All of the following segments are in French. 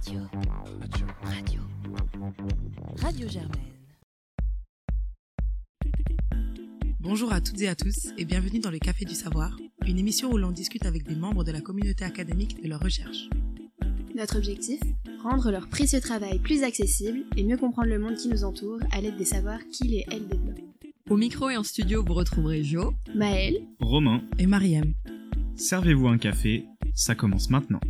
Radio. Radio. Radio. Radio Germaine. Bonjour à toutes et à tous et bienvenue dans le Café du Savoir, une émission où l'on discute avec des membres de la communauté académique de leurs recherches. Notre objectif Rendre leur précieux travail plus accessible et mieux comprendre le monde qui nous entoure à l'aide des savoirs qu'ils et elles développent. Au micro et en studio, vous retrouverez Jo, Maël, Romain, Et Mariam, servez-vous un café, ça commence maintenant.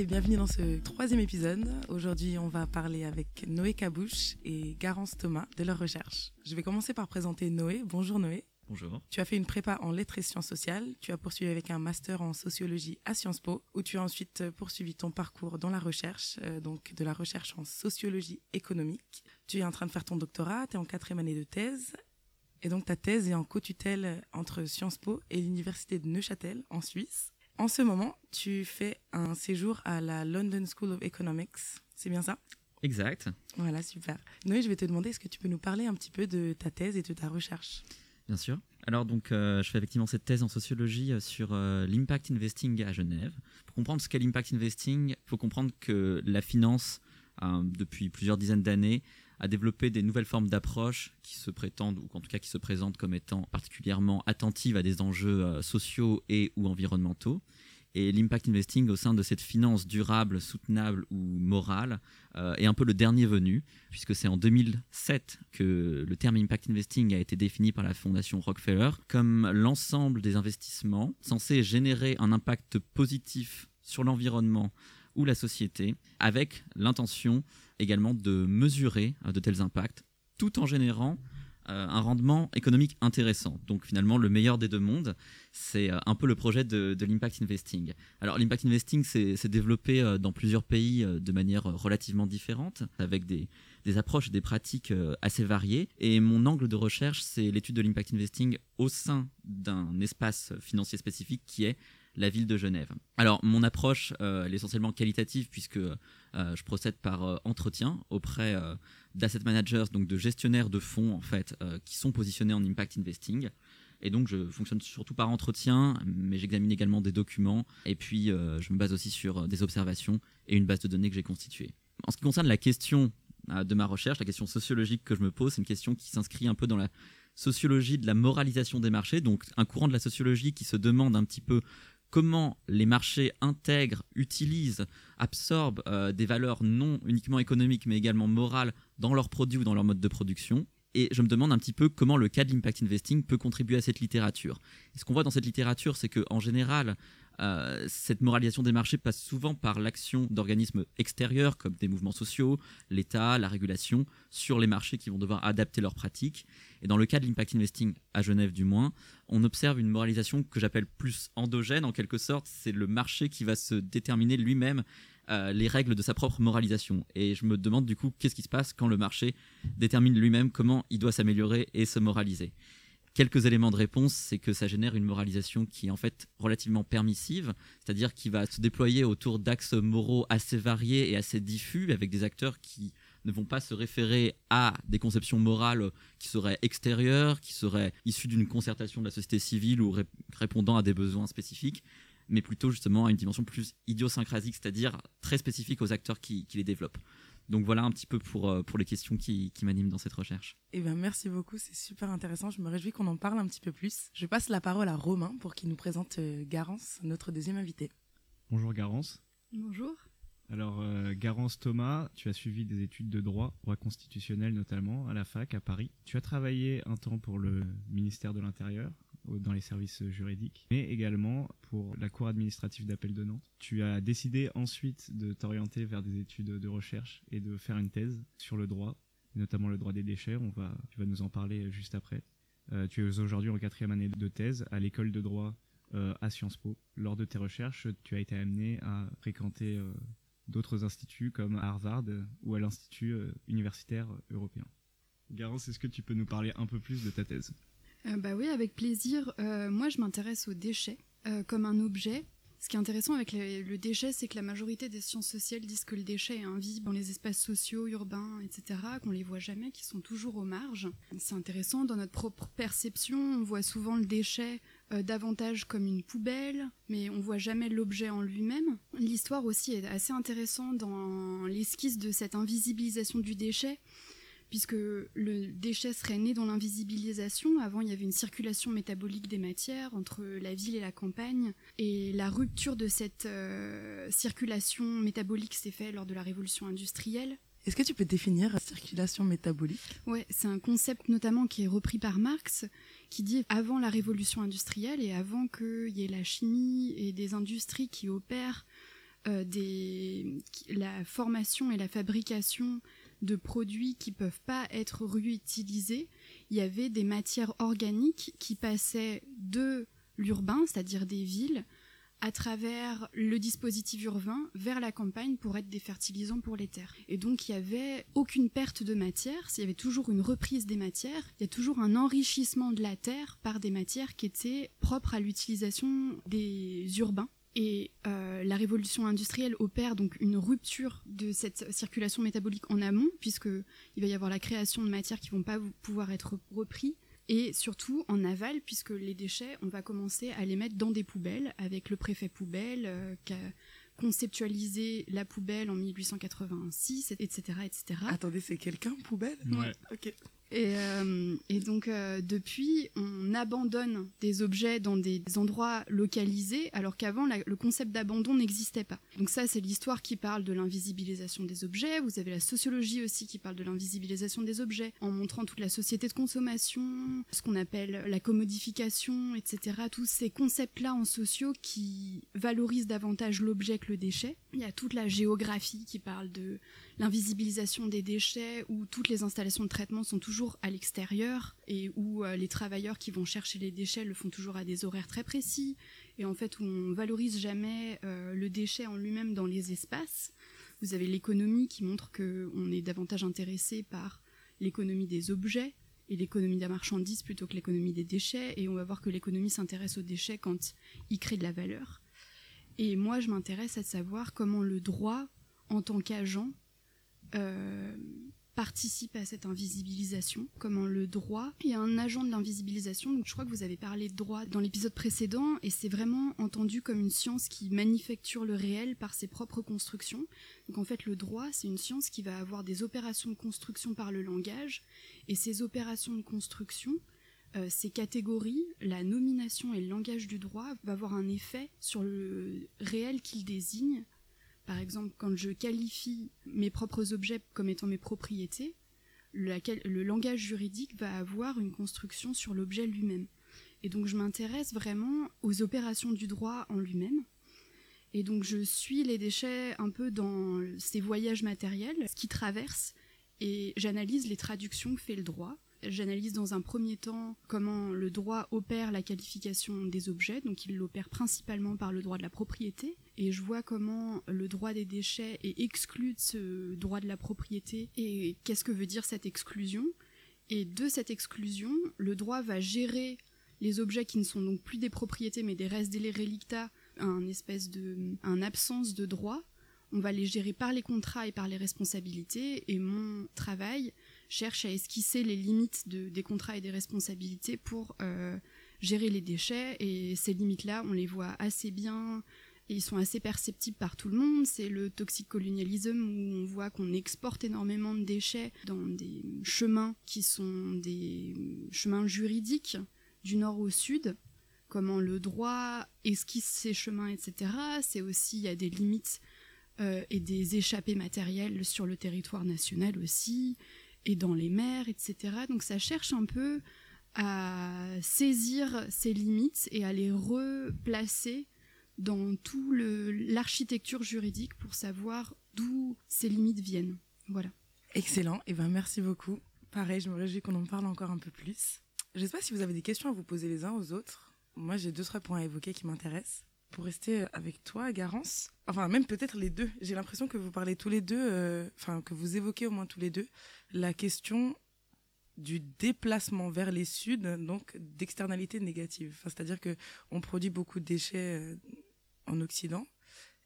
Et bienvenue dans ce troisième épisode. Aujourd'hui, on va parler avec Noé Cabouche et Garance Thomas de leurs recherches. Je vais commencer par présenter Noé. Bonjour Noé. Bonjour. Tu as fait une prépa en lettres et sciences sociales, tu as poursuivi avec un master en sociologie à Sciences Po, où tu as ensuite poursuivi ton parcours dans la recherche, euh, donc de la recherche en sociologie économique. Tu es en train de faire ton doctorat, tu es en quatrième année de thèse, et donc ta thèse est en co-tutelle entre Sciences Po et l'Université de Neuchâtel, en Suisse. En ce moment, tu fais un séjour à la London School of Economics, c'est bien ça? Exact. Voilà, super. Noé, je vais te demander, est-ce que tu peux nous parler un petit peu de ta thèse et de ta recherche? Bien sûr. Alors donc, euh, je fais effectivement cette thèse en sociologie euh, sur euh, l'impact investing à Genève. Pour comprendre ce qu'est l'impact investing, il faut comprendre que la finance, depuis plusieurs dizaines d'années, a développé des nouvelles formes d'approche qui se prétendent, ou en tout cas qui se présentent comme étant particulièrement attentives à des enjeux euh, sociaux et ou environnementaux. Et l'impact investing au sein de cette finance durable, soutenable ou morale euh, est un peu le dernier venu, puisque c'est en 2007 que le terme impact investing a été défini par la fondation Rockefeller comme l'ensemble des investissements censés générer un impact positif sur l'environnement ou la société, avec l'intention également de mesurer euh, de tels impacts, tout en générant euh, un rendement économique intéressant. Donc finalement, le meilleur des deux mondes, c'est euh, un peu le projet de, l'impact investing. Alors l'impact investing s'est développé dans plusieurs pays de manière relativement différente, avec des, approches et des pratiques assez variées. Et mon angle de recherche, c'est l'étude de l'impact investing au sein d'un espace financier spécifique qui est la ville de Genève. Alors mon approche, euh, elle est essentiellement qualitative puisque euh, je procède par euh, entretien auprès euh, d'asset managers, donc de gestionnaires de fonds en fait, qui sont positionnés en impact investing. Et donc je fonctionne surtout par entretien, mais j'examine également des documents et puis je me base aussi sur des observations et une base de données que j'ai constituée. En ce qui concerne la question de ma recherche, la question sociologique que je me pose, c'est une question qui s'inscrit un peu dans la sociologie de la moralisation des marchés, donc un courant de la sociologie qui se demande un petit peu comment les marchés intègrent, utilisent, absorbent euh, des valeurs non uniquement économiques mais également morales dans leurs produits ou dans leur mode de production. Et je me demande un petit peu comment le cas de l'impact investing peut contribuer à cette littérature. Et ce qu'on voit dans cette littérature, c'est qu'en général, euh, cette moralisation des marchés passe souvent par l'action d'organismes extérieurs comme des mouvements sociaux, l'État, la régulation, sur les marchés qui vont devoir adapter leurs pratiques. Et dans le cas de l'impact investing, à Genève du moins, on observe une moralisation que j'appelle plus endogène en quelque sorte. C'est le marché qui va se déterminer lui-même euh, les règles de sa propre moralisation. Et je me demande du coup qu'est-ce qui se passe quand le marché détermine lui-même comment il doit s'améliorer et se moraliser. Quelques éléments de réponse, c'est que ça génère une moralisation qui est en fait relativement permissive, c'est-à-dire qui va se déployer autour d'axes moraux assez variés et assez diffus, avec des acteurs qui ne vont pas se référer à des conceptions morales qui seraient extérieures, qui seraient issues d'une concertation de la société civile ou ré- répondant à des besoins spécifiques, mais plutôt justement à une dimension plus idiosyncrasique, c'est-à-dire très spécifique aux acteurs qui les développent. Donc voilà un petit peu pour, euh, pour les questions qui, qui m'animent dans cette recherche. Eh bien, merci beaucoup, c'est super intéressant. Je me réjouis qu'on en parle un petit peu plus. Je passe la parole à Romain pour qu'il nous présente euh, Garance, notre deuxième invité. Bonjour Garance. bonjour. Alors euh, Garance Thomas, tu as suivi des études de droit, droit constitutionnel notamment, à la fac à Paris. Tu as travaillé un temps pour le ministère de l'Intérieur, dans les services juridiques, mais également pour la Cour administrative d'appel de Nantes. Tu as décidé ensuite de t'orienter vers des études de recherche et de faire une thèse sur le droit, notamment le droit des déchets. On va, tu vas nous en parler juste après. Euh, tu es aujourd'hui en quatrième année de thèse à l'école de droit euh, à Sciences Po. Lors de tes recherches, tu as été amené à fréquenter euh, d'autres instituts comme à Harvard euh, ou à l'Institut euh, universitaire européen. Garance, est-ce que tu peux nous parler un peu plus de ta thèse? Euh, bah oui, avec plaisir. Euh, moi, je m'intéresse aux déchets euh, comme un objet Ce qui est intéressant avec le, déchet, c'est que la majorité des sciences sociales disent que le déchet est invisible dans les espaces sociaux, urbains, etc., qu'on les voit jamais, qui sont toujours aux marges. C'est intéressant, dans notre propre perception, on voit souvent le déchet euh, davantage comme une poubelle, mais on voit jamais l'objet en lui-même. L'histoire aussi est assez intéressante dans l'esquisse de cette invisibilisation du déchet puisque le déchet serait né dans l'invisibilisation. Avant, il y avait une circulation métabolique des matières entre la ville et la campagne, et la rupture de cette euh, circulation métabolique s'est faite lors de la révolution industrielle. Est-ce que tu peux définir la circulation métabolique? Ouais, c'est un concept notamment qui est repris par Marx, qui dit avant la révolution industrielle et avant qu'il y ait la chimie et des industries qui opèrent euh, des, la formation et la fabrication de produits qui peuvent pas être réutilisés, il y avait des matières organiques qui passaient de l'urbain, c'est-à-dire des villes, à travers le dispositif urbain vers la campagne pour être des fertilisants pour les terres. Et donc il y avait aucune perte de matière, il y avait toujours une reprise des matières, il y a toujours un enrichissement de la terre par des matières qui étaient propres à l'utilisation des urbains et euh, la révolution industrielle opère donc une rupture de cette circulation métabolique en amont, puisqu'il va y avoir la création de matières qui vont pas pouvoir être repris, et surtout en aval, puisque les déchets, on va commencer à les mettre dans des poubelles, avec le préfet poubelle euh, qui a conceptualisé la poubelle en 1886, etc. etc. Attendez, c'est quelqu'un, poubelle? Ouais. Ok. Et, euh, et donc euh, depuis, on abandonne des objets dans des endroits localisés, alors qu'avant, le concept d'abandon n'existait pas. Donc ça, c'est l'histoire qui parle de l'invisibilisation des objets. Vous avez la sociologie aussi qui parle de l'invisibilisation des objets, en montrant toute la société de consommation, ce qu'on appelle la commodification, etc. Tous ces concepts-là en sociaux qui valorisent davantage l'objet que le déchet. Il y a toute la géographie qui parle de l'invisibilisation des déchets, où toutes les installations de traitement sont toujours à l'extérieur et où euh, les travailleurs qui vont chercher les déchets le font toujours à des horaires très précis et en fait où on valorise jamais euh, le déchet en lui-même dans les espaces. Vous avez l'économie qui montre que on est davantage intéressé par l'économie des objets et l'économie de la marchandise plutôt que l'économie des déchets et on va voir que l'économie s'intéresse aux déchets quand il crée de la valeur. Et moi, je m'intéresse à savoir comment le droit, en tant qu'agent, euh, participe à cette invisibilisation, comment le droit est un agent de l'invisibilisation. Donc je crois que vous avez parlé de droit dans l'épisode précédent et c'est vraiment entendu comme une science qui manufacture le réel par ses propres constructions. Donc en fait le droit c'est une science qui va avoir des opérations de construction par le langage et ces opérations de construction euh, ces catégories, la nomination et le langage du droit va avoir un effet sur le réel qu'il désigne par exemple, quand je qualifie mes propres objets comme étant mes propriétés, le langage juridique va avoir une construction sur l'objet lui-même. Et donc je m'intéresse vraiment aux opérations du droit en lui-même. Et donc je suis les déchets un peu dans ces voyages matériels, ce qui traversent, et j'analyse les traductions que fait le droit. J'analyse dans un premier temps comment le droit opère la qualification des objets, donc il l'opère principalement par le droit de la propriété, et je vois comment le droit des déchets est exclu de ce droit de la propriété, et qu'est-ce que veut dire cette exclusion? Et de cette exclusion, le droit va gérer les objets qui ne sont donc plus des propriétés mais des restes des relicta, un espèce de, un absence de droit. On va les gérer par les contrats et par les responsabilités, et mon travail cherche à esquisser les limites de- des contrats et des responsabilités pour euh, gérer les déchets. Et ces limites-là, on les voit assez bien et ils sont assez perceptibles par tout le monde. C'est le toxic colonialism où on voit qu'on exporte énormément de déchets dans des chemins qui sont des chemins juridiques du nord au sud. Comment le droit esquisse ces chemins, etc. C'est aussi, il y a des limites euh, et des échappées matérielles sur le territoire national aussi et dans les mers, etc. Donc ça cherche un peu à saisir ces limites et à les replacer dans tout l'architecture juridique pour savoir d'où ces limites viennent. Voilà. Excellent. Et ben merci beaucoup. Pareil, je me réjouis qu'on en parle encore un peu plus. Je ne sais pas si vous avez des questions à vous poser les uns aux autres. Moi, j'ai deux trois points à évoquer qui m'intéressent. Pour rester avec toi, Garance, enfin même peut-être les deux. J'ai l'impression que vous parlez tous les deux, euh, enfin que vous évoquez au moins tous les deux la question du déplacement vers les suds, donc d'externalités négatives. C'est-à-dire que on produit beaucoup de déchets euh, en Occident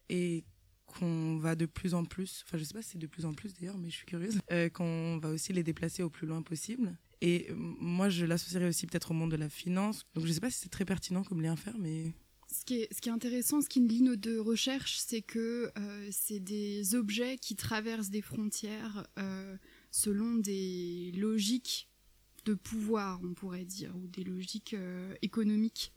et qu'on va de plus en plus, enfin je sais pas si c'est de plus en plus d'ailleurs, mais je suis curieuse, euh, qu'on va aussi les déplacer au plus loin possible. Et euh, moi, je l'associerais aussi peut-être au monde de la finance. Donc je sais pas si c'est très pertinent comme lien faire, mais ce qui, est, ce qui est intéressant, ce qui nous lie nos deux recherches, c'est que euh, c'est des objets qui traversent des frontières euh, selon des logiques de pouvoir, on pourrait dire, ou des logiques euh, économiques.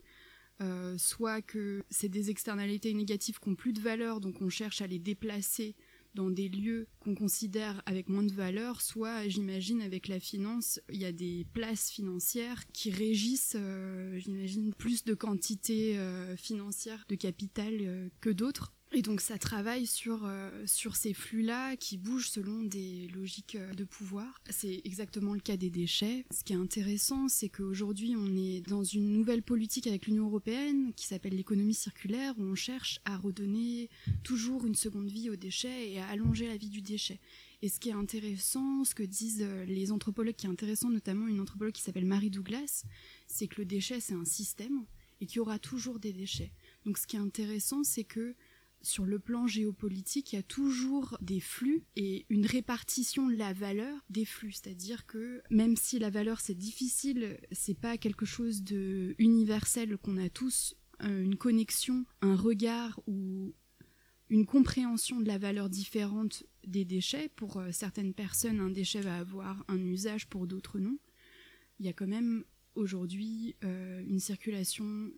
Soit que c'est des externalités négatives qui ont plus de valeur, donc on cherche à les déplacer dans des lieux qu'on considère avec moins de valeur, soit, j'imagine, avec la finance, il y a des places financières qui régissent, euh, j'imagine, plus de quantité euh, financière de capital euh, que d'autres. Et donc ça travaille sur, euh, sur ces flux-là qui bougent selon des logiques euh, de pouvoir. C'est exactement le cas des déchets. Ce qui est intéressant, c'est qu'aujourd'hui on est dans une nouvelle politique avec l'Union européenne qui s'appelle l'économie circulaire, où on cherche à redonner toujours une seconde vie aux déchets et à allonger la vie du déchet. Et ce qui est intéressant, ce que disent euh, les anthropologues, qui est intéressant, notamment une anthropologue qui s'appelle Marie Douglas, c'est que le déchet c'est un système et qu'il y aura toujours des déchets. Donc ce qui est intéressant, c'est que sur le plan géopolitique, il y a toujours des flux et une répartition de la valeur des flux. C'est-à-dire que même si la valeur c'est difficile, c'est pas quelque chose de universel qu'on a tous euh, une connexion, un regard ou une compréhension de la valeur différente des déchets. Pour euh, certaines personnes, un déchet va avoir un usage, pour d'autres non. Il y a quand même aujourd'hui euh, une circulation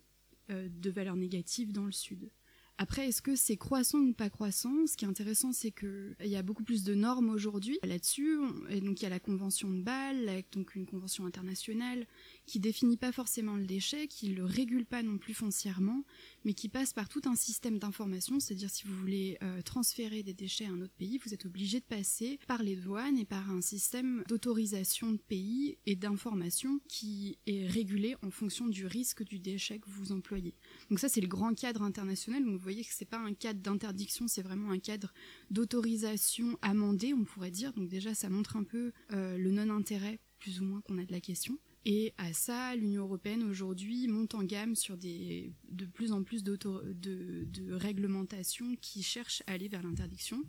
de valeurs négatives dans le sud. Après, est-ce que c'est croissant ou pas croissant? Ce qui est intéressant, c'est qu'il y a beaucoup plus de normes aujourd'hui là-dessus. Et donc, il y a la convention de Bâle, donc une convention internationale qui définit pas forcément le déchet, qui le régule pas non plus foncièrement, mais qui passe par tout un système d'information. C'est-à-dire, si vous voulez euh, transférer des déchets à un autre pays, vous êtes obligé de passer par les douanes et par un système d'autorisation de pays et d'information qui est régulé en fonction du risque du déchet que vous employez. Donc ça, c'est le grand cadre international. Vous voyez que c'est pas un cadre d'interdiction, c'est vraiment un cadre d'autorisation amendé, on pourrait dire. Donc déjà, ça montre un peu euh, le non-intérêt, plus ou moins, qu'on a de la question. Et à ça, l'Union européenne aujourd'hui monte en gamme sur des, de plus en plus de, de réglementations qui cherchent à aller vers l'interdiction.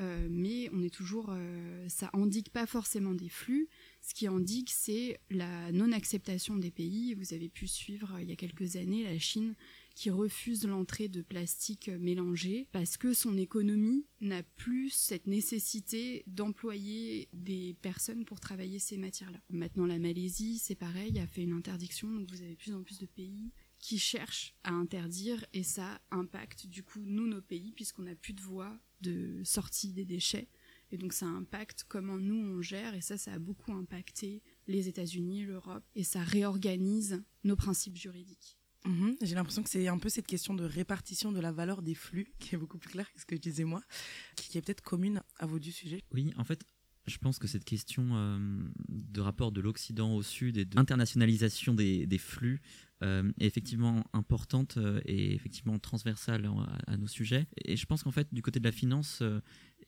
Euh, mais on est toujours, euh, ça indique pas forcément des flux. Ce qui indique, c'est la non-acceptation des pays. Vous avez pu suivre il y a quelques années la Chine qui refuse l'entrée de plastique mélangé parce que son économie n'a plus cette nécessité d'employer des personnes pour travailler ces matières-là. Maintenant, la Malaisie, c'est pareil, a fait une interdiction, donc vous avez plus en plus de pays qui cherchent à interdire et ça impacte du coup nous nos pays puisqu'on n'a plus de voie de sortie des déchets et donc ça impacte comment nous on gère et ça ça a beaucoup impacté les États-Unis, l'Europe et ça réorganise nos principes juridiques. Mmh, J'ai l'impression que c'est un peu cette question de répartition de la valeur des flux qui est beaucoup plus claire que ce que je disais moi, qui est peut-être commune à vos deux sujets. Oui, en fait, je pense que cette question euh, de rapport de l'Occident au Sud et d'internationalisation des, flux euh, est effectivement importante euh, et effectivement transversale à, nos sujets. Et je pense qu'en fait, du côté de la finance,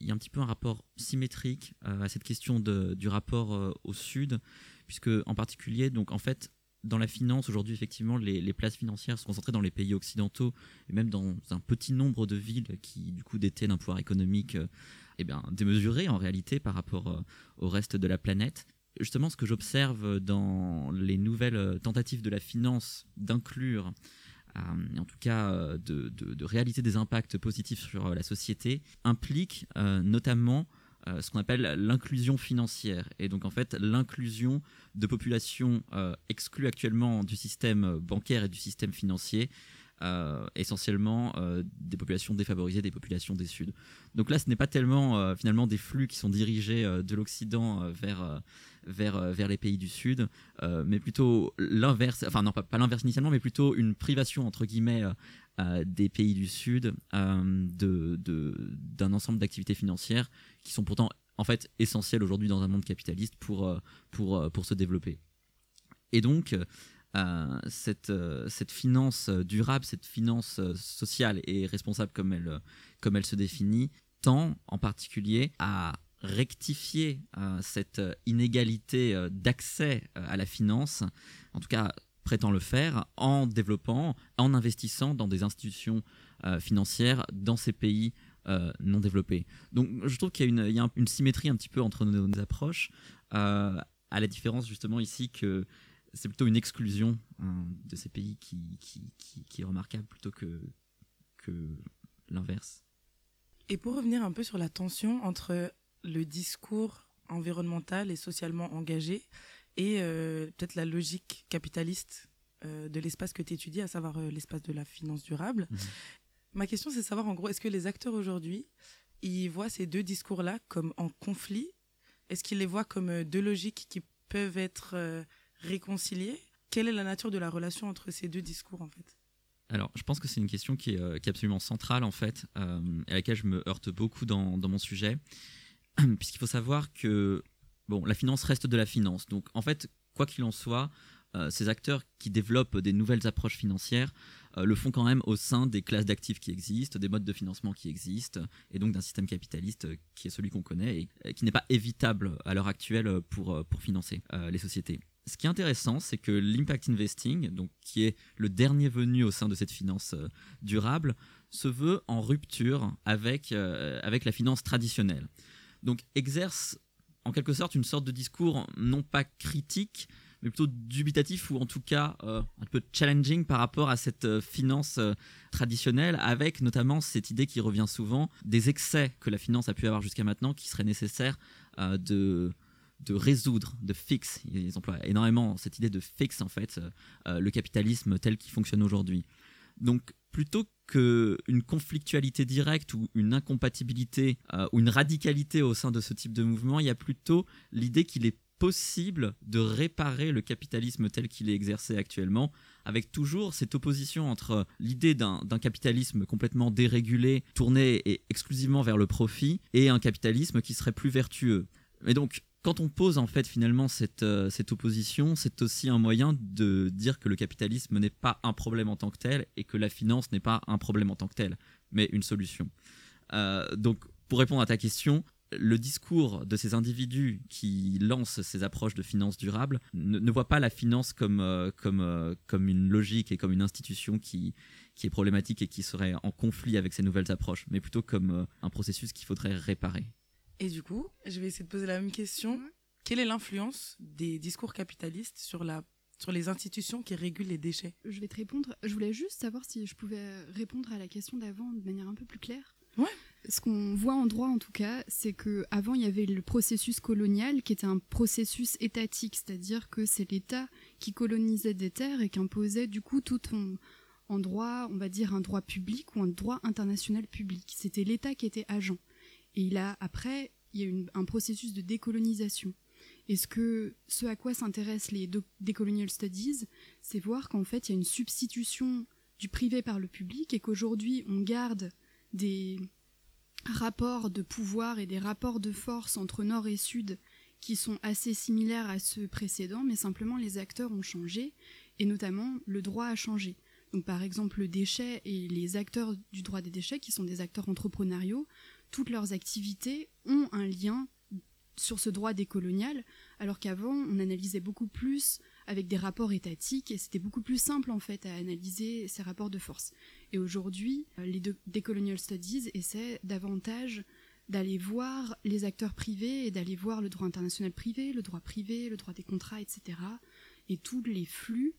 il y a un petit peu un rapport symétrique à cette question de, du rapport au Sud, puisque en particulier, donc en fait, dans la finance, aujourd'hui, effectivement, les, places financières sont concentrées dans les pays occidentaux et même dans un petit nombre de villes qui, du coup, détiennent un pouvoir économique euh, eh bien, démesuré en réalité par rapport euh, au reste de la planète. Justement, ce que j'observe dans les nouvelles tentatives de la finance d'inclure, euh, en tout cas de, réaliser des impacts positifs sur la société, implique notamment euh, ce qu'on appelle l'inclusion financière. Et donc en fait l'inclusion de populations euh, exclues actuellement du système bancaire et du système financier. Euh, essentiellement euh, des populations défavorisées, des populations des Suds. Donc là, ce n'est pas tellement euh, finalement des flux qui sont dirigés de l'Occident vers, vers, vers les pays du Sud, mais plutôt l'inverse, enfin non, pas, l'inverse initialement, mais plutôt une privation, entre guillemets, des pays du Sud d'un de, d'un ensemble d'activités financières qui sont pourtant en fait essentielles aujourd'hui dans un monde capitaliste pour, pour, pour se développer. Et donc, euh, cette, euh, cette finance durable, cette finance sociale et responsable comme elle, comme elle se définit, tend en particulier à rectifier euh, cette inégalité d'accès à la finance, en tout cas prétend le faire en développant, en investissant dans des institutions financières dans ces pays non développés. Donc je trouve qu'il y a, une, symétrie un petit peu entre nos, approches, à la différence justement ici que c'est plutôt une exclusion hein, de ces pays qui, est remarquable plutôt que l'inverse. Et pour revenir un peu sur la tension entre le discours environnemental et socialement engagé et euh, peut-être la logique capitaliste euh, de l'espace que tu étudies, à savoir euh, l'espace de la finance durable. Mhm. Ma question, c'est de savoir en gros, est-ce que les acteurs aujourd'hui, ils voient ces deux discours-là comme en conflit? Est-ce qu'ils les voient comme deux logiques qui peuvent être réconciliées? Quelle est la nature de la relation entre ces deux discours en fait? Alors, je pense que c'est une question qui est, absolument centrale en fait, et à laquelle je me heurte beaucoup dans, dans mon sujet. puisqu'il faut savoir que bon, la finance reste de la finance. Donc en fait, quoi qu'il en soit, euh, ces acteurs qui développent des nouvelles approches financières euh, le font quand même au sein des classes d'actifs qui existent, des modes de financement qui existent, et donc d'un système capitaliste qui est celui qu'on connaît et, qui n'est pas évitable à l'heure actuelle pour, pour financer euh, les sociétés. Ce qui est intéressant, c'est que l'impact investing, donc qui est le dernier venu au sein de cette finance durable, se veut en rupture avec, avec la finance traditionnelle donc exerce en quelque sorte une sorte de discours non pas critique, mais plutôt dubitatif ou en tout cas euh, un peu challenging par rapport à cette euh, finance euh, traditionnelle, avec notamment cette idée qui revient souvent des excès que la finance a pu avoir jusqu'à maintenant, qui serait nécessaire de de résoudre, de fix. Ils emploient énormément cette idée de fix en fait le capitalisme tel qu'il fonctionne aujourd'hui. Donc plutôt qu'une conflictualité directe ou une incompatibilité euh, ou une radicalité au sein de ce type de mouvement, il y a plutôt l'idée qu'il est possible de réparer le capitalisme tel qu'il est exercé actuellement, avec toujours cette opposition entre l'idée d'un capitalisme complètement dérégulé, tourné exclusivement vers le profit, et un capitalisme qui serait plus vertueux. Mais donc, quand on pose en fait finalement cette, euh, cette opposition, c'est aussi un moyen de dire que le capitalisme n'est pas un problème en tant que tel et que la finance n'est pas un problème en tant que tel, mais une solution. Euh, donc pour répondre à ta question, le discours de ces individus qui lancent ces approches de finance durable ne, voit pas la finance comme, euh, comme, comme une logique et comme une institution qui, qui est problématique et qui serait en conflit avec ces nouvelles approches, mais plutôt comme un processus qu'il faudrait réparer. Et du coup, je vais essayer de poser la même question. Quelle est l'influence des discours capitalistes sur, la, sur les institutions qui régulent les déchets? Je vais te répondre. Je voulais juste savoir si je pouvais répondre à la question d'avant de manière un peu plus claire. Ouais. Ce qu'on voit en droit, en tout cas, c'est que avant il y avait le processus colonial, qui était un processus étatique, c'est-à-dire que c'est l'État qui colonisait des terres et qui imposait du coup tout en, en droit, on va dire un droit public ou un droit international public. C'était l'État qui était agent. Et il a, après, il y a une, un processus de décolonisation. Et ce, que, ce à quoi s'intéressent les Decolonial Studies, c'est voir qu'en fait, il y a une substitution du privé par le public et qu'aujourd'hui, on garde des rapports de pouvoir et des rapports de force entre Nord et Sud qui sont assez similaires à ceux précédents, mais simplement les acteurs ont changé, et notamment le droit a changé. Donc par exemple le déchet et les acteurs du droit des déchets, qui sont des acteurs entrepreneuriaux, toutes leurs activités ont un lien sur ce droit décolonial, alors qu'avant, on analysait beaucoup plus avec des rapports étatiques et c'était beaucoup plus simple en fait à analyser ces rapports de force. Et aujourd'hui, euh, les Decolonial Studies essaient davantage d'aller voir les acteurs privés et d'aller voir le droit international privé, le droit privé, le droit des contrats, etc. Et tous les flux,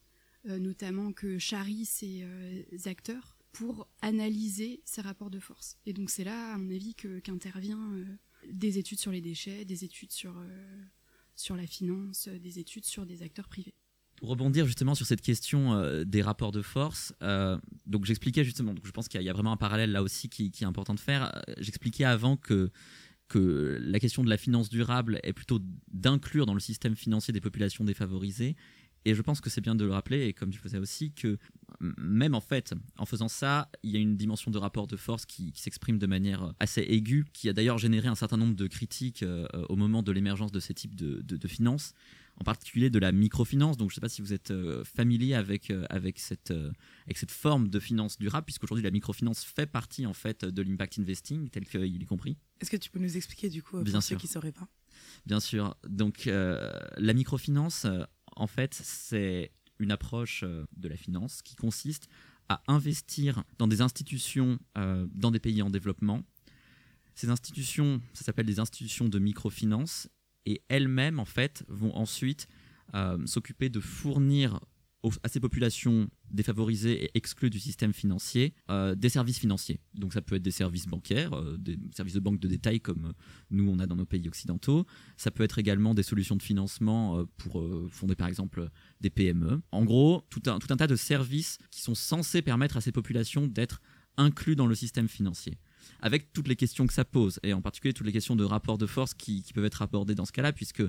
euh, notamment que charrient ces euh, acteurs pour analyser ces rapports de force. Et donc c'est là, à mon avis, qu'intervient euh, des études sur les déchets, des études sur, euh, sur la finance, des études sur des acteurs privés. Pour rebondir justement sur cette question euh, des rapports de force, donc j'expliquais justement, donc je pense qu'il y, a vraiment un parallèle là aussi qui, qui est important de faire. J'expliquais avant que que la question de la finance durable est plutôt d'inclure dans le système financier des populations défavorisées et je pense que c'est bien de le rappeler, et comme tu faisais aussi, que même en fait, en faisant ça, il y a une dimension de rapport de force qui, s'exprime de manière assez aiguë, qui a d'ailleurs généré un certain nombre de critiques euh, au moment de l'émergence de ces types de, de, finances, en particulier de la microfinance. Donc je ne sais pas si vous êtes euh, familier avec, euh, avec, cette, avec cette forme de finance durable, puisqu'aujourd'hui la microfinance fait partie en fait de l'impact investing tel qu'il est compris. Est-ce que tu peux nous expliquer du coup pour ceux qui ne sauraient pas? Bien sûr. Donc la microfinance en fait, c'est approche de la finance qui consiste à investir dans des institutions dans des pays en développement. Ces institutions, ça s'appelle des institutions de microfinance, et elles-mêmes, en fait, vont ensuite s'occuper de fournir à ces populations défavorisées et exclues du système financier euh, des services financiers. Donc ça peut être des services bancaires, euh, des services de banque de détail comme euh, nous on a dans nos pays occidentaux. Ça peut être également des solutions de financement pour fonder par exemple des PME. En gros, tout un, tout un tas de services qui sont censés permettre à ces populations d'être inclus dans le système financier avec toutes les questions que ça pose, et en particulier toutes les questions de rapport de force qui peuvent être abordées dans ce cas-là, puisque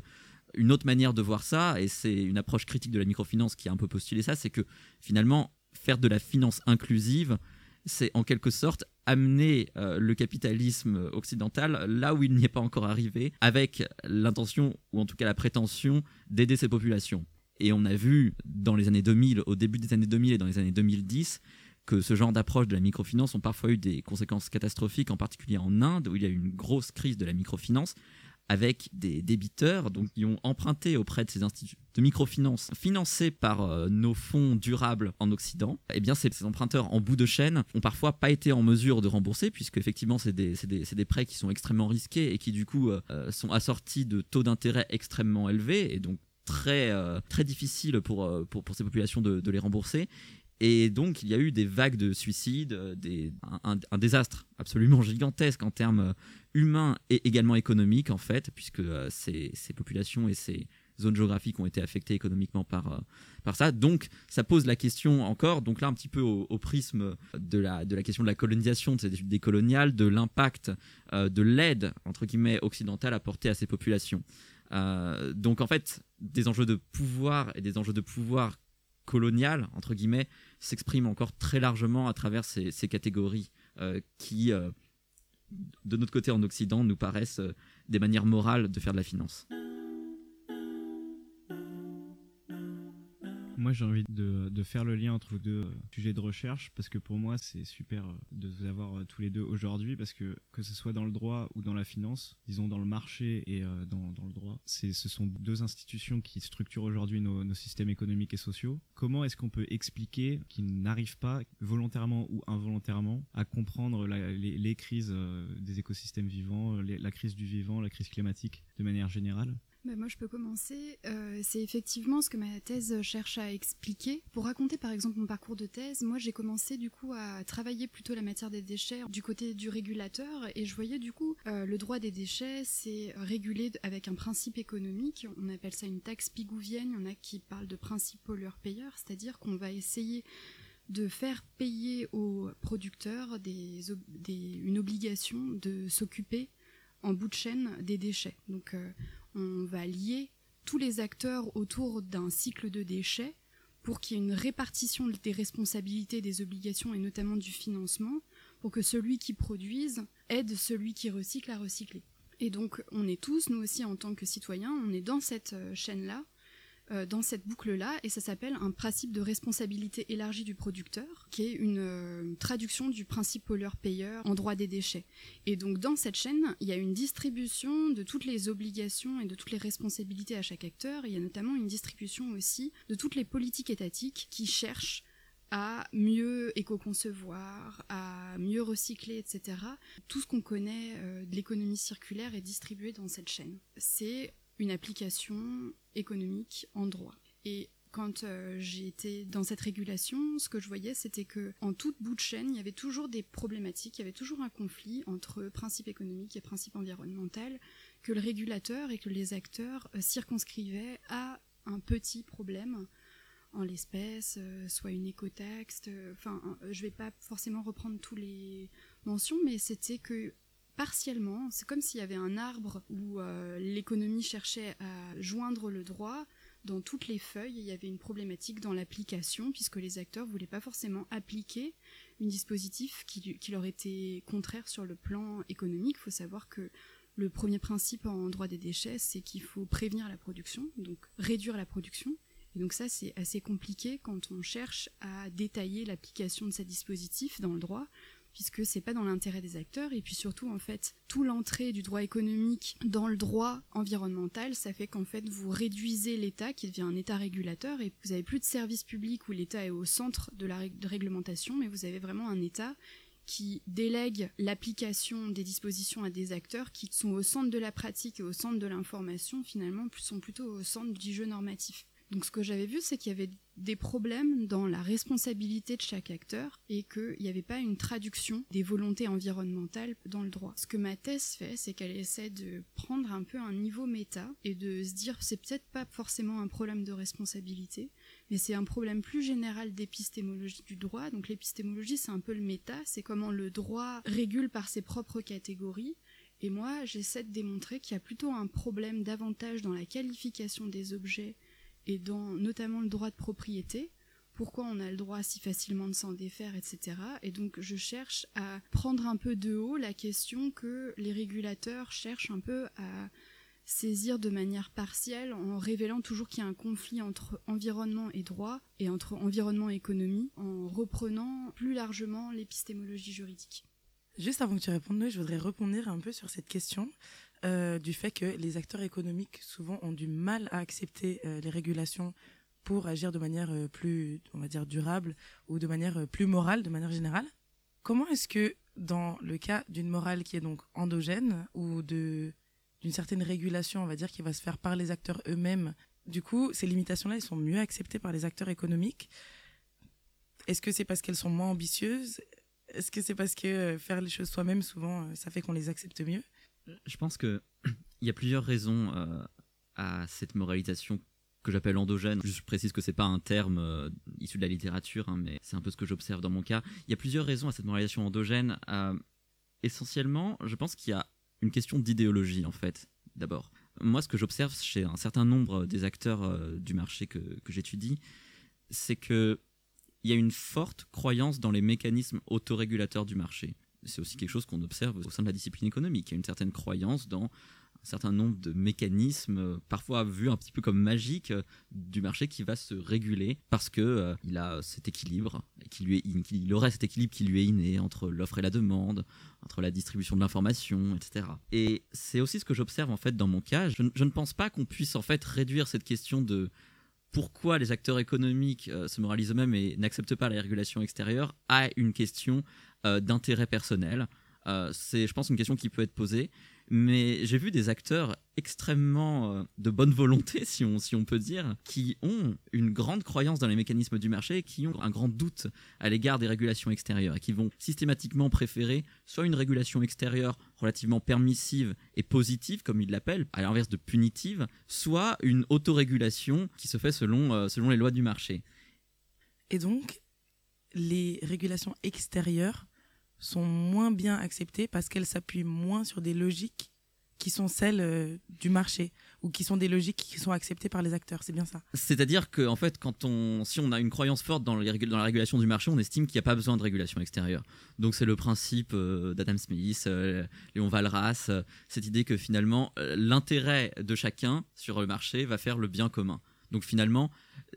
une autre manière de voir ça, et c'est une approche critique de la microfinance qui a un peu postulé ça, c'est que finalement, faire de la finance inclusive, c'est en quelque sorte amener euh, le capitalisme occidental là où il n'y est pas encore arrivé, avec l'intention, ou en tout cas la prétention, d'aider ces populations. Et on a vu dans les années 2000, au début des années 2000 et dans les années 2010, que ce genre d'approche de la microfinance ont parfois eu des conséquences catastrophiques, en particulier en Inde, où il y a eu une grosse crise de la microfinance, avec des débiteurs donc, qui ont emprunté auprès de ces instituts de microfinance financés par euh, nos fonds durables en Occident, eh ces, emprunteurs en bout de chaîne ont parfois pas été en mesure de rembourser puisque effectivement c'est des, prêts qui sont extrêmement risqués et qui du coup euh, sont assortis de taux d'intérêt extrêmement élevés et donc très, euh, très difficile pour, ces populations de les rembourser. Et donc, il y a eu des vagues de suicides, euh, des, un, désastre absolument gigantesque en termes euh, humains et également économiques, en fait, puisque euh, ces, populations et ces zones géographiques ont été affectées économiquement par, par ça. Donc, ça pose la question encore, donc là, un petit peu au, prisme de la, de la question de la colonisation, de ces études décoloniales, de l'impact de l'aide, entre guillemets, occidentale apportée à ces populations. donc, en fait, des enjeux de pouvoir et des enjeux de pouvoir colonial, entre guillemets, s'exprime encore très largement à travers ces, catégories euh, qui, euh, de notre côté en Occident, nous paraissent euh, des manières morales de faire de la finance. Moi, j'ai envie de, faire le lien entre vos deux sujets de recherche parce que pour moi, c'est super de vous avoir euh, tous les deux aujourd'hui parce que que ce soit dans le droit ou dans la finance, disons dans le marché et euh, dans, le droit, ce sont deux institutions qui structurent aujourd'hui nos, systèmes économiques et sociaux. Comment est-ce qu'on peut expliquer qu'ils n'arrivent pas volontairement ou involontairement à comprendre les, crises euh, des écosystèmes vivants, la crise du vivant, la crise climatique de manière générale? Bah, moi, je peux commencer. Euh, c'est effectivement ce que ma thèse cherche à expliquer. Pour raconter, par exemple, mon parcours de thèse, moi, j'ai commencé du coup à travailler plutôt la matière des déchets du côté du régulateur, et je voyais du coup euh, le droit des déchets, c'est régulé avec un principe économique. On appelle ça une taxe pigouvienne. Il y en a qui parlent de principe pollueur-payeur, c'est-à-dire qu'on va essayer de faire payer aux producteurs une obligation de s'occuper en bout de chaîne des déchets. Donc euh, on va lier tous les acteurs autour d'un cycle de déchets pour qu'il y ait une répartition des responsabilités, des obligations et notamment du financement, pour que celui qui produise aide celui qui recycle à recycler. Et donc on est tous, nous aussi en tant que citoyens, on est dans cette euh, chaîne-là euh, dans cette boucle-là, et ça s'appelle un principe de responsabilité élargie du producteur, qui est une euh, traduction du principe pollueur-payeur en droit des déchets. Et donc dans cette chaîne, il y a une distribution de toutes les obligations et de toutes les responsabilités à chaque acteur, il y a notamment une distribution aussi de toutes les politiques étatiques qui cherchent à mieux éco-concevoir, à mieux recycler, etc. Tout ce qu'on connaît euh, de l'économie circulaire est distribué dans cette chaîne. C'est une application économique en droit. Et quand euh, j'ai été dans cette régulation, ce que je voyais, c'était que en toute bout de chaîne, il y avait toujours des problématiques, il y avait toujours un conflit entre principe économique et principe environnemental, que le régulateur et que les acteurs euh, circonscrivaient à un petit problème, en l'espèce, euh, soit une écotaxe. Enfin, je vais pas forcément reprendre tous les mentions, mais c'était que partiellement. C'est comme s'il y avait un arbre où euh, l'économie cherchait à joindre le droit. Dans toutes les feuilles, il y avait une problématique dans l'application, puisque les acteurs ne voulaient pas forcément appliquer un dispositif qui, leur était contraire sur le plan économique. Il faut savoir que le premier principe en droit des déchets, c'est qu'il faut prévenir la production, donc réduire la production. Et donc ça, c'est assez compliqué quand on cherche à détailler l'application de ces dispositifs dans le droit, puisque c'est pas dans l'intérêt des acteurs et puis surtout en fait tout l'entrée du droit économique dans le droit environnemental ça fait qu'en fait vous réduisez l'État qui devient un État régulateur et vous avez plus de services publics où l'État est au centre de la réglementation mais vous avez vraiment un État qui délègue l'application des dispositions à des acteurs qui sont au centre de la pratique et au centre de l'information finalement sont plutôt au centre du jeu normatif. Donc ce que j'avais vu, c'est qu'il y avait des problèmes dans la responsabilité de chaque acteur et qu'il n'y avait pas une traduction des volontés environnementales dans le droit. Ce que ma thèse fait, c'est qu'elle essaie de prendre un peu un niveau méta et de se dire c'est peut-être pas forcément un problème de responsabilité, mais c'est un problème plus général d'épistémologie du droit. Donc l'épistémologie, c'est un peu le méta, c'est comment le droit régule par ses propres catégories. Et moi, j'essaie de démontrer qu'il y a plutôt un problème davantage dans la qualification des objets et dans notamment le droit de propriété, pourquoi on a le droit si facilement de s'en défaire, etc. Et donc je cherche à prendre un peu de haut la question que les régulateurs cherchent un peu à saisir de manière partielle en révélant toujours qu'il y a un conflit entre environnement et droit et entre environnement et économie en reprenant plus largement l'épistémologie juridique. Juste avant que tu répondes, je voudrais répondre un peu sur cette question. Euh, du fait que les acteurs économiques souvent ont du mal à accepter euh, les régulations pour agir de manière euh, plus, on va dire, durable ou de manière plus morale, de manière générale. Comment est-ce que dans le cas d'une morale qui est donc endogène ou de d'une certaine régulation, on va dire, qui va se faire par les acteurs eux-mêmes, du coup, ces limitations-là, elles sont mieux acceptées par les acteurs économiques? Est-ce que c'est parce qu'elles sont moins ambitieuses? Est-ce que c'est parce que faire les choses soi-même, souvent, ça fait qu'on les accepte mieux? Je pense qu'il y a plusieurs raisons euh, à cette moralisation que j'appelle endogène. Je précise que c'est pas un terme euh, issu de la littérature, hein, mais c'est un peu ce que j'observe dans mon cas. Il y a plusieurs raisons à cette moralisation endogène. Euh, essentiellement, je pense qu'il y a une question d'idéologie en fait. D'abord, moi, ce que j'observe chez un certain nombre des acteurs du marché que, que j'étudie, c'est que il y a une forte croyance dans les mécanismes autorégulateurs du marché c'est aussi quelque chose qu'on observe au sein de la discipline économique. Il y a une certaine croyance dans un certain nombre de mécanismes, euh, parfois vus un petit peu comme magiques, euh, du marché qui va se réguler parce que euh, il a cet équilibre, qui lui il aurait cet équilibre qui lui est inné entre l'offre et la demande, entre la distribution de l'information, etc. Et c'est aussi ce que j'observe en fait dans mon cas. Je, ne pense pas qu'on puisse en fait réduire cette question de pourquoi les acteurs économiques se moralisent eux-mêmes et n'acceptent pas la régulation extérieure à une question euh, d'intérêt personnel. Euh, c'est, je pense, une question qui peut être posée. Mais j'ai vu des acteurs extrêmement euh, de bonne volonté, si on, si on peut dire, qui ont une grande croyance dans les mécanismes du marché, qui ont un grand doute à l'égard des régulations extérieures, et qui vont systématiquement préférer soit une régulation extérieure relativement permissive et positive, comme ils l'appellent, à l'inverse de punitive, soit une autorégulation qui se fait selon, selon les lois du marché. Et donc, les régulations extérieures sont moins bien acceptées parce qu'elles s'appuient moins sur des logiques qui sont celles euh, du marché ou qui sont des logiques qui sont acceptées par les acteurs. C'est bien ça. C'est-à-dire que en fait, quand on, si on a une croyance forte dans, la régulation du marché, on estime qu'il n'y a pas besoin de régulation extérieure. Donc c'est le principe euh, d'Adam Smith, euh, Léon Valras, cette idée que finalement l'intérêt de chacun sur le marché va faire le bien commun. Donc finalement,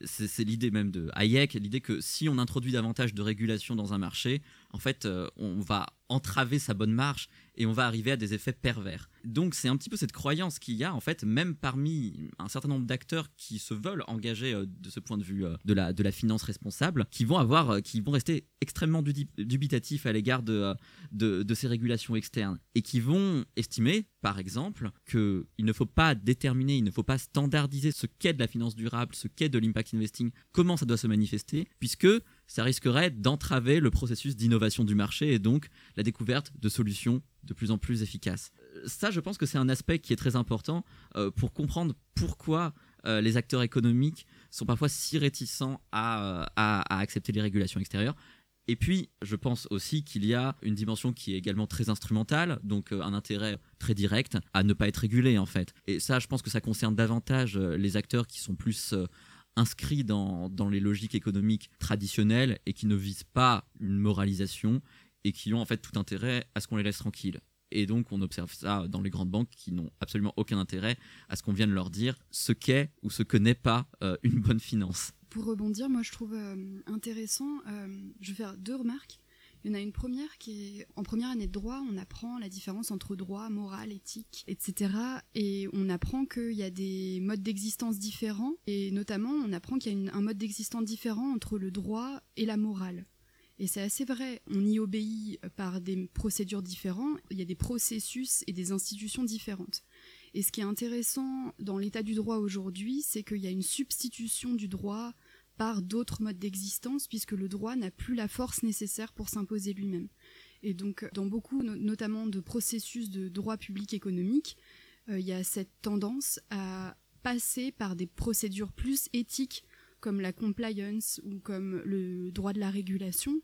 c'est l'idée même de Hayek, l'idée que si on introduit davantage de régulation dans un marché, en fait, euh, on va entraver sa bonne marche et on va arriver à des effets pervers. Donc c'est un petit peu cette croyance qu'il y a en fait même parmi un certain nombre d'acteurs qui se veulent engager euh, de ce point de vue euh, de, la, de la finance responsable, qui vont avoir, qui vont rester extrêmement dubitatifs à l'égard de, de, de, ces régulations externes et qui vont estimer par exemple qu'il ne faut pas déterminer, il ne faut pas standardiser ce qu'est de la finance durable, ce qu'est de l'impact investing, comment ça doit se manifester, puisque ça risquerait d'entraver le processus d'innovation du marché et donc la découverte de solutions de plus en plus efficaces. Euh, ça, je pense que c'est un aspect qui est très important euh, pour comprendre pourquoi euh, les acteurs économiques sont parfois si réticents à, à, accepter les régulations extérieures. Et puis, je pense aussi qu'il y a une dimension qui est également très instrumentale, donc un intérêt très direct à ne pas être régulé en fait. Et ça, je pense que ça concerne davantage les acteurs qui sont plus inscrits dans, dans, les logiques économiques traditionnelles et qui ne visent pas une moralisation et qui ont en fait tout intérêt à ce qu'on les laisse tranquilles. Et donc on observe ça dans les grandes banques qui n'ont absolument aucun intérêt à ce qu'on vienne leur dire ce qu'est ou ce que n'est pas euh, une bonne finance. Pour rebondir, moi je trouve euh, intéressant, euh, je vais faire deux remarques. Il y en a une première qui est en première année de droit, on apprend la différence entre droit, morale, éthique, etc. Et on apprend qu'il y a des modes d'existence différents, et notamment on apprend qu'il y a un mode d'existence différent entre le droit et la morale. Et c'est assez vrai, on y obéit par des procédures différentes, il y a des processus et des institutions différentes. Et ce qui est intéressant dans l'état du droit aujourd'hui, c'est qu'il y a une substitution du droit par d'autres modes d'existence, puisque le droit n'a plus la force nécessaire pour s'imposer lui-même. Et donc, dans beaucoup, notamment de processus de droit public économique, euh, il y a cette tendance à passer par des procédures plus éthiques, comme la compliance ou comme le droit de la régulation,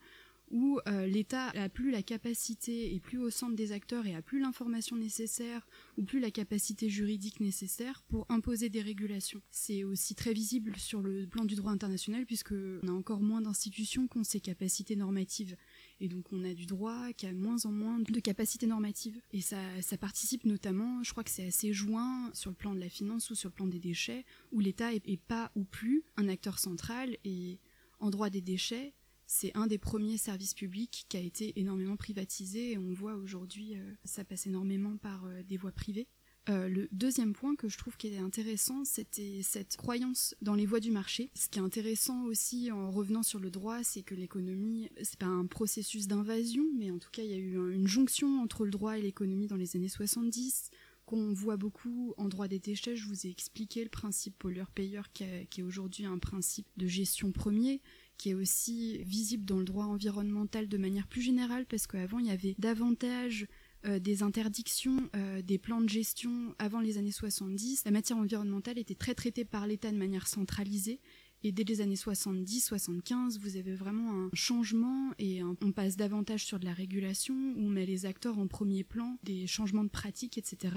où euh, l'État n'a plus la capacité et plus au centre des acteurs et a plus l'information nécessaire ou plus la capacité juridique nécessaire pour imposer des régulations. C'est aussi très visible sur le plan du droit international puisque on a encore moins d'institutions qui ont ces capacités normatives. Et donc on a du droit qui a moins en moins de capacités normatives. Et ça, ça participe notamment, je crois que c'est assez joint sur le plan de la finance ou sur le plan des déchets, où l'État est, est pas ou plus un acteur central et en droit des déchets, c'est un des premiers services publics qui a été énormément privatisé et on voit aujourd'hui euh, ça passe énormément par euh, des voies privées. Euh, le deuxième point que je trouve qui est intéressant, c'était cette croyance dans les voies du marché. Ce qui est intéressant aussi en revenant sur le droit, c'est que l'économie, c'est pas un processus d'invasion, mais en tout cas, il y a eu une jonction entre le droit et l'économie dans les années 70 qu'on voit beaucoup en droit des déchets. Je vous ai expliqué le principe pollueur-payeur qui, est aujourd'hui un principe de gestion premier qui est aussi visible dans le droit environnemental de manière plus générale, parce qu'avant, il y avait davantage euh, des interdictions, euh, des plans de gestion avant les années 70. La matière environnementale était très traitée par l'État de manière centralisée. Et dès les années 70-75, vous avez vraiment un changement et on passe davantage sur de la régulation, où on met les acteurs en premier plan, des changements de pratiques, etc.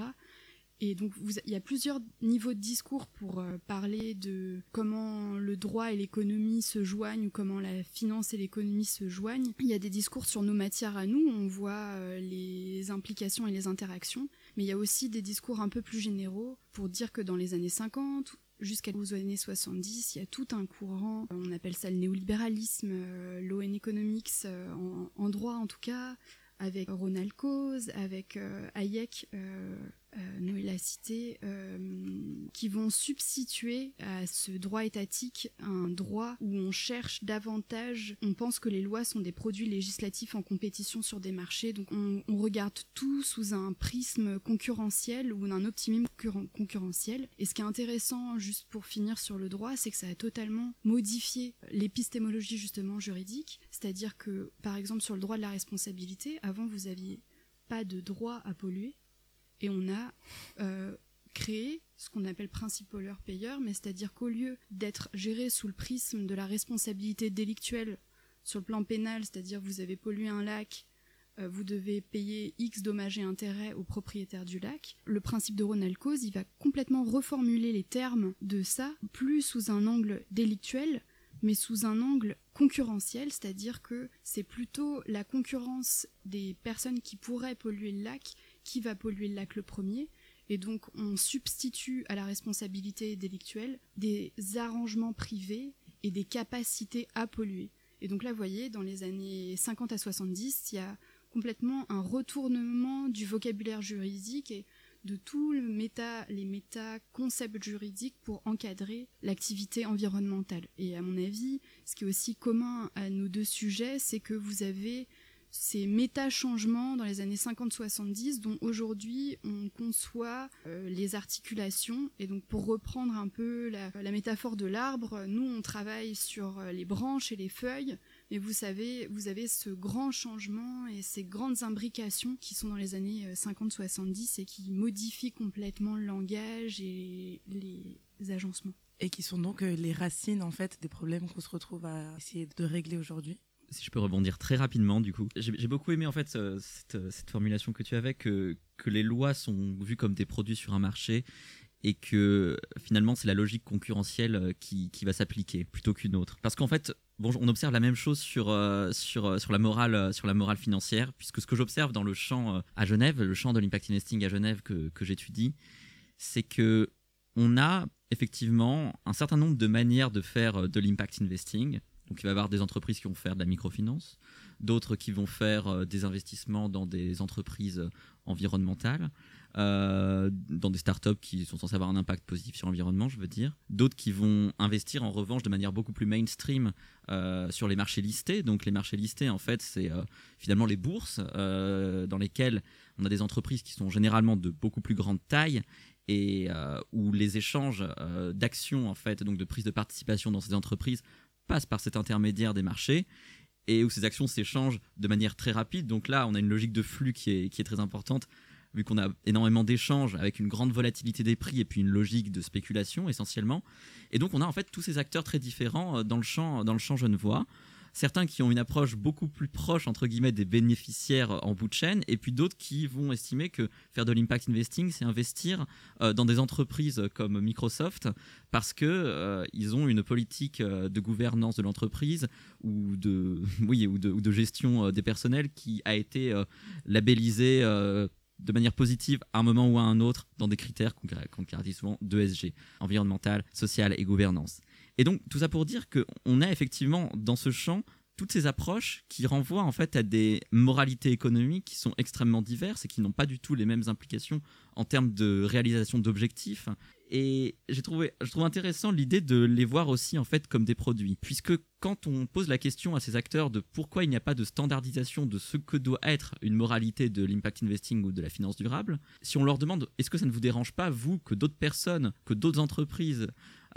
Et donc, il y a plusieurs niveaux de discours pour euh, parler de comment le droit et l'économie se joignent ou comment la finance et l'économie se joignent. Il y a des discours sur nos matières à nous, on voit euh, les implications et les interactions, mais il y a aussi des discours un peu plus généraux pour dire que dans les années 50 jusqu'aux années 70, il y a tout un courant, on appelle ça le néolibéralisme, euh, l'ON Economics, en, en, droit en tout cas, avec Ronald Coase, avec Hayek euh, nous l'a cité, euh, qui vont substituer à ce droit étatique un droit où on cherche davantage, on pense que les lois sont des produits législatifs en compétition sur des marchés, donc on, regarde tout sous un prisme concurrentiel ou un optimisme concurrentiel. Et ce qui est intéressant, juste pour finir sur le droit, c'est que ça a totalement modifié l'épistémologie justement juridique, c'est-à-dire que par exemple sur le droit de la responsabilité, avant vous aviez pas de droit à polluer, et on a euh, créé ce qu'on appelle principe pollueur-payeur, mais c'est-à-dire qu'au lieu d'être géré sous le prisme de la responsabilité délictuelle sur le plan pénal, c'est-à-dire vous avez pollué un lac, euh, vous devez payer X dommages et intérêts au propriétaire du lac. Le principe de Ronald Cause, il va complètement reformuler les termes de ça, plus sous un angle délictuel, mais sous un angle concurrentiel, c'est-à-dire que c'est plutôt la concurrence des personnes qui pourraient polluer le lac qui va polluer le lac le premier. Et donc on substitue à la responsabilité délictuelle des arrangements privés et des capacités à polluer. Et donc là, vous voyez, dans les années 50 à 70, il y a complètement un retournement du vocabulaire juridique et de tous les méta-concepts juridiques pour encadrer l'activité environnementale. Et à mon avis, ce qui est aussi commun à nos deux sujets, c'est que vous avez ces méta-changements dans les années 50-70 dont aujourd'hui on conçoit euh, les articulations. Et donc pour reprendre un peu la, métaphore de l'arbre, nous on travaille sur euh, les branches et les feuilles, mais vous savez, vous avez ce grand changement et ces grandes imbrications qui sont dans les années 50-70 euh, et qui modifient complètement le langage et les agencements. Et qui sont donc les racines en fait des problèmes qu'on se retrouve à essayer de régler aujourd'hui si je peux rebondir très rapidement du coup. J'ai beaucoup aimé en fait cette, cette, formulation que tu avais que, que les lois sont vues comme des produits sur un marché et que finalement c'est la logique concurrentielle euh, qui, qui va s'appliquer plutôt qu'une autre. Parce qu'en fait, on observe la même chose sur, euh, sur, euh, sur, la morale, sur la morale financière, puisque ce que j'observe dans le champ à Genève, le champ de l'impact investing à Genève que, que j'étudie, c'est que on a effectivement un certain nombre de manières de faire de l'impact investing donc il va y avoir des entreprises qui vont faire de la microfinance, d'autres qui vont faire des investissements dans des entreprises environnementales. Euh, dans des startups qui sont censées avoir un impact positif sur l'environnement, je veux dire. D'autres qui vont investir en revanche de manière beaucoup plus mainstream euh, sur les marchés listés. Donc les marchés listés, en fait, c'est euh, finalement les bourses dans lesquelles on a des entreprises qui sont généralement de beaucoup plus grande taille et où les échanges d'actions, en fait, donc de prise de participation dans ces entreprises passent par cet intermédiaire des marchés et où ces actions s'échangent de manière très rapide. Donc là, on a une logique de flux qui est, qui est très importante vu qu'on a énormément d'échanges avec une grande volatilité des prix et puis une logique de spéculation essentiellement. Et donc on a en fait tous ces acteurs très différents euh, dans le champ, dans le champ genevois. Certains qui ont une approche beaucoup plus proche entre guillemets des bénéficiaires en bout de chaîne, et puis d'autres qui vont estimer que faire de l'impact investing, c'est investir euh, dans des entreprises comme Microsoft parce que euh, ils ont une politique de gouvernance de l'entreprise ou de oui ou de, ou de gestion des personnels qui a été labellisée de manière positive à un moment ou à un autre dans des critères qu'on caractérise souvent d'ESG, environnemental, social et gouvernance. Et donc tout ça pour dire qu'on a effectivement dans ce champ toutes ces approches qui renvoient en fait à des moralités économiques qui sont extrêmement diverses et qui n'ont pas du tout les mêmes implications en termes de réalisation d'objectifs et j'ai trouvé, je trouve intéressant l'idée de les voir aussi en fait comme des produits, puisque quand on pose la question à ces acteurs de pourquoi il n'y a pas de standardisation de ce que doit être une moralité de l'impact investing ou de la finance durable, si on leur demande est-ce que ça ne vous dérange pas vous que d'autres personnes, que d'autres entreprises,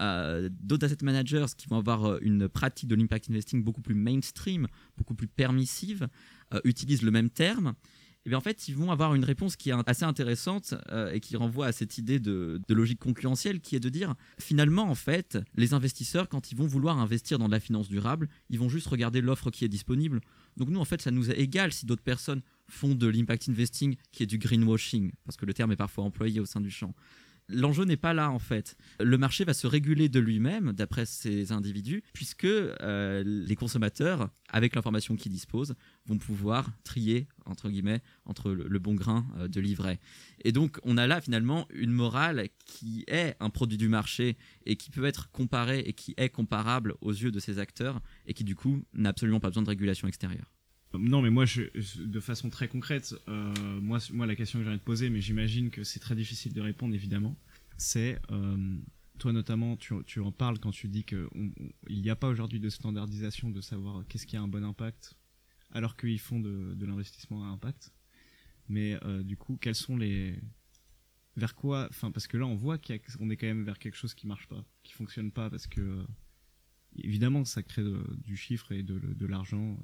euh, d'autres asset managers qui vont avoir euh, une pratique de l'impact investing beaucoup plus mainstream, beaucoup plus permissive, euh, utilisent le même terme et eh bien en fait, ils vont avoir une réponse qui est assez intéressante euh, et qui renvoie à cette idée de, logique concurrentielle qui est de dire finalement, en fait, les investisseurs, quand ils vont vouloir investir dans de la finance durable, ils vont juste regarder l'offre qui est disponible. Donc nous, en fait, ça nous est égal si d'autres personnes font de l'impact investing qui est du greenwashing, parce que le terme est parfois employé au sein du champ l'enjeu n'est pas là en fait. Le marché va se réguler de lui-même, d'après ces individus, puisque euh, les consommateurs, avec l'information qu'ils disposent, vont pouvoir trier, entre guillemets, entre le, bon grain euh, de livret. Et donc on a là finalement une morale qui est un produit du marché et qui peut être comparé et qui est comparable aux yeux de ces acteurs et qui du coup n'a absolument pas besoin de régulation extérieure. Non, mais moi, de façon très concrète, euh, moi, la question que j'ai envie de poser, mais j'imagine que c'est très difficile de répondre, évidemment, c'est, euh, toi notamment, tu, en parles quand tu dis qu'il n'y a pas aujourd'hui de standardisation de savoir qu'est-ce qui a un bon impact, alors qu'ils font de, l'investissement à impact. Mais euh, du coup, quels sont les... Vers quoi Enfin, parce que là, on voit qu'on est quand même vers quelque chose qui marche pas, qui fonctionne pas, parce que, évidemment, ça crée du chiffre et de l'argent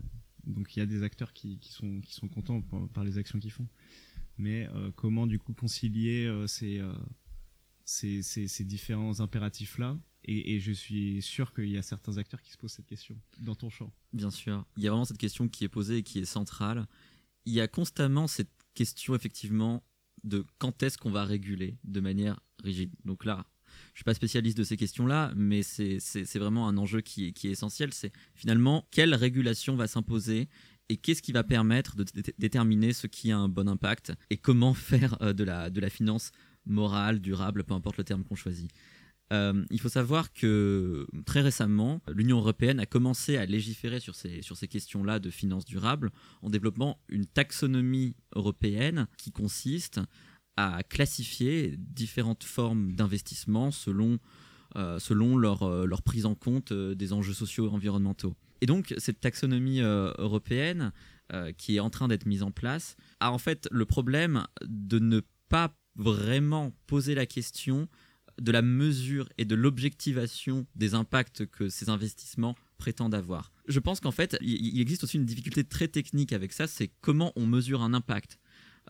donc il y a des acteurs qui, sont, contents par, les actions qu'ils font. Mais euh, comment du coup concilier euh, euh, ces, différents impératifs-là? Et, je suis sûr qu'il y a certains acteurs qui se posent cette question dans ton champ. Bien sûr. Il y a vraiment cette question qui est posée et qui est centrale. Il y a constamment cette question effectivement de quand est-ce qu'on va réguler de manière rigide? Donc là, suis pas spécialiste de ces questions-là, mais c'est vraiment un enjeu qui, est essentiel. C'est finalement quelle régulation va s'imposer et qu'est-ce qui va permettre de déterminer ce qui a un bon impact et comment faire euh, de, la, finance morale, durable, peu importe le terme qu'on choisit. Euh, il faut savoir que très récemment, l'Union européenne a commencé à légiférer sur ces, sur ces questions-là de finance durable en développant une taxonomie européenne qui consiste à classifier différentes formes d'investissement selon, euh, leur, euh, leur, prise en compte euh, des enjeux sociaux et environnementaux. Et donc cette taxonomie européenne qui est en train d'être mise en place a en fait le problème de ne pas vraiment poser la question de la mesure et de l'objectivation des impacts que ces investissements prétendent avoir. Je pense qu'en fait, il existe aussi une difficulté très technique avec ça, c'est comment on mesure un impact.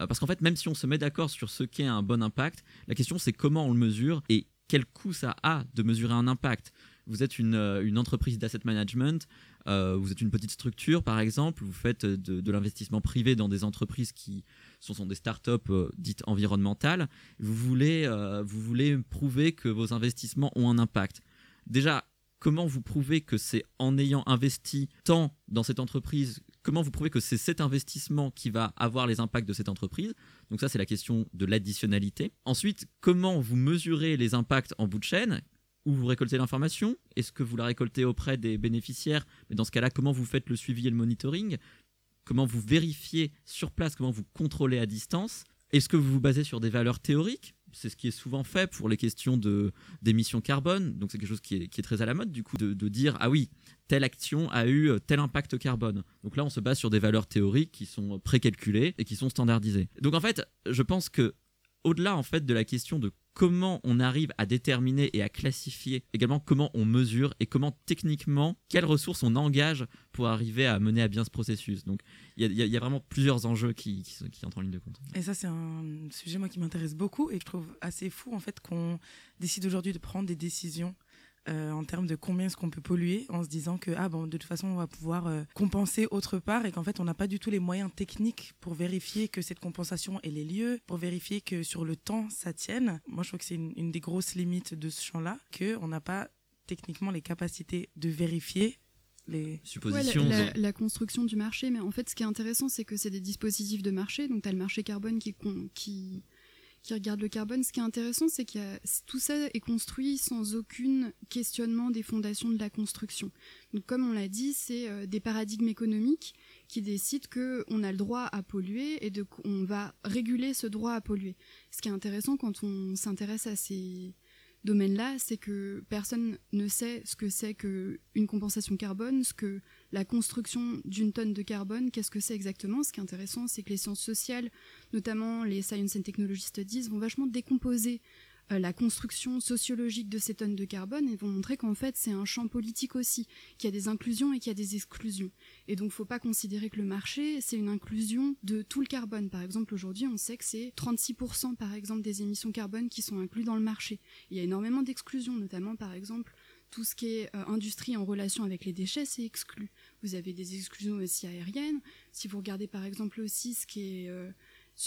Euh, parce qu'en fait, même si on se met d'accord sur ce qu'est un bon impact, la question c'est comment on le mesure et quel coût ça a de mesurer un impact. Vous êtes une, euh, entreprise d'asset management, euh, vous êtes une petite structure par exemple, vous faites de, l'investissement privé dans des entreprises qui sont, des startups dites environnementales, vous voulez, vous voulez prouver que vos investissements ont un impact. Déjà, comment vous prouvez que c'est en ayant investi tant dans cette entreprise comment vous prouvez que c'est cet investissement qui va avoir les impacts de cette entreprise? Donc ça, c'est la question de l'additionnalité. Ensuite, comment vous mesurez les impacts en bout de chaîne? Où vous récoltez l'information? Est-ce que vous la récoltez auprès des bénéficiaires? Mais dans ce cas-là, comment vous faites le suivi et le monitoring? Comment vous vérifiez sur place, comment vous contrôlez à distance? Est-ce que vous vous basez sur des valeurs théoriques? C'est ce qui est souvent fait pour les questions d'émissions carbone. Donc c'est quelque chose qui est, très à la mode du coup de, de, dire ah oui telle action a eu tel impact carbone. Donc là on se base sur des valeurs théoriques qui sont précalculées et qui sont standardisées. Donc en fait je pense que au-delà en fait de la question de comment on arrive à déterminer et à classifier, également comment on mesure et comment techniquement, quelles ressources on engage pour arriver à mener à bien ce processus. Donc il y, a vraiment plusieurs enjeux qui, entrent en ligne de compte. Et ça c'est un sujet moi qui m'intéresse beaucoup et je trouve assez fou en fait qu'on décide aujourd'hui de prendre des décisions euh, en termes de combien est-ce qu'on peut polluer en se disant que ah bon de toute façon on va pouvoir euh, compenser autre part et qu'en fait on n'a pas du tout les moyens techniques pour vérifier que cette compensation ait les lieux, pour vérifier que sur le temps ça tienne. Moi je trouve que c'est une, des grosses limites de ce champ-là que on n'a pas techniquement les capacités de vérifier les suppositions. la, construction du marché, mais en fait, ce qui est intéressant, c'est que c'est des dispositifs de marché. Donc, tu as le marché carbone qui, qui, qui regarde le carbone. Ce qui est intéressant, c'est que tout ça est construit sans aucun questionnement des fondations de la construction. Comme on l'a dit, c'est euh, des paradigmes économiques qui décident qu'on a le droit à polluer et qu'on va réguler ce droit à polluer. Ce qui est intéressant quand on s'intéresse à ces domaine-là, c'est que personne ne sait ce que c'est qu'une compensation carbone, ce que la construction d'une tonne de carbone, qu'est-ce que c'est exactement. Ce qui est intéressant, c'est que les sciences sociales, notamment les Science and Technology Studies, vont vachement décomposer la construction sociologique de ces tonnes de carbone et vont montrer qu'en fait c'est un champ politique aussi, qu'il y a des inclusions et qu'il y a des exclusions. Et donc ne faut pas considérer que le marché c'est une inclusion de tout le carbone. Par exemple aujourd'hui on sait que c'est 36% par exemple des émissions carbone qui sont incluses dans le marché. Il y a énormément d'exclusions, notamment par exemple tout ce qui est euh, industrie en relation avec les déchets, c'est exclu. Vous avez des exclusions aussi aériennes. Si vous regardez par exemple aussi ce qui est euh,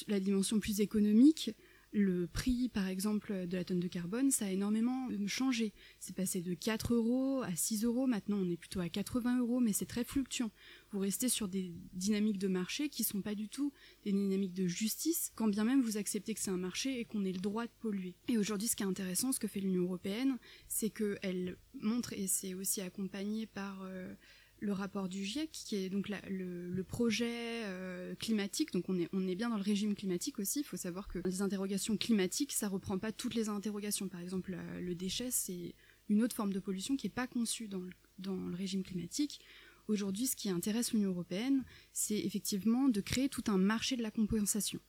la dimension plus économique, le prix, par exemple, de la tonne de carbone, ça a énormément changé. C'est passé de 4 euros à 6 euros. Maintenant, on est plutôt à 80 euros, mais c'est très fluctuant. Vous restez sur des dynamiques de marché qui sont pas du tout des dynamiques de justice, quand bien même vous acceptez que c'est un marché et qu'on ait le droit de polluer. Et aujourd'hui, ce qui est intéressant, ce que fait l'Union européenne, c'est qu'elle montre, et c'est aussi accompagné par euh, le rapport du GIEC, qui est donc le, projet euh, climatique. Donc on est, on est bien dans le régime climatique aussi. Il faut savoir que les interrogations climatiques, ça reprend pas toutes les interrogations. Par exemple, le déchet, c'est une autre forme de pollution qui n'est pas conçue dans dans le régime climatique. Aujourd'hui, ce qui intéresse l'Union européenne, c'est effectivement de créer tout un marché de la compensation.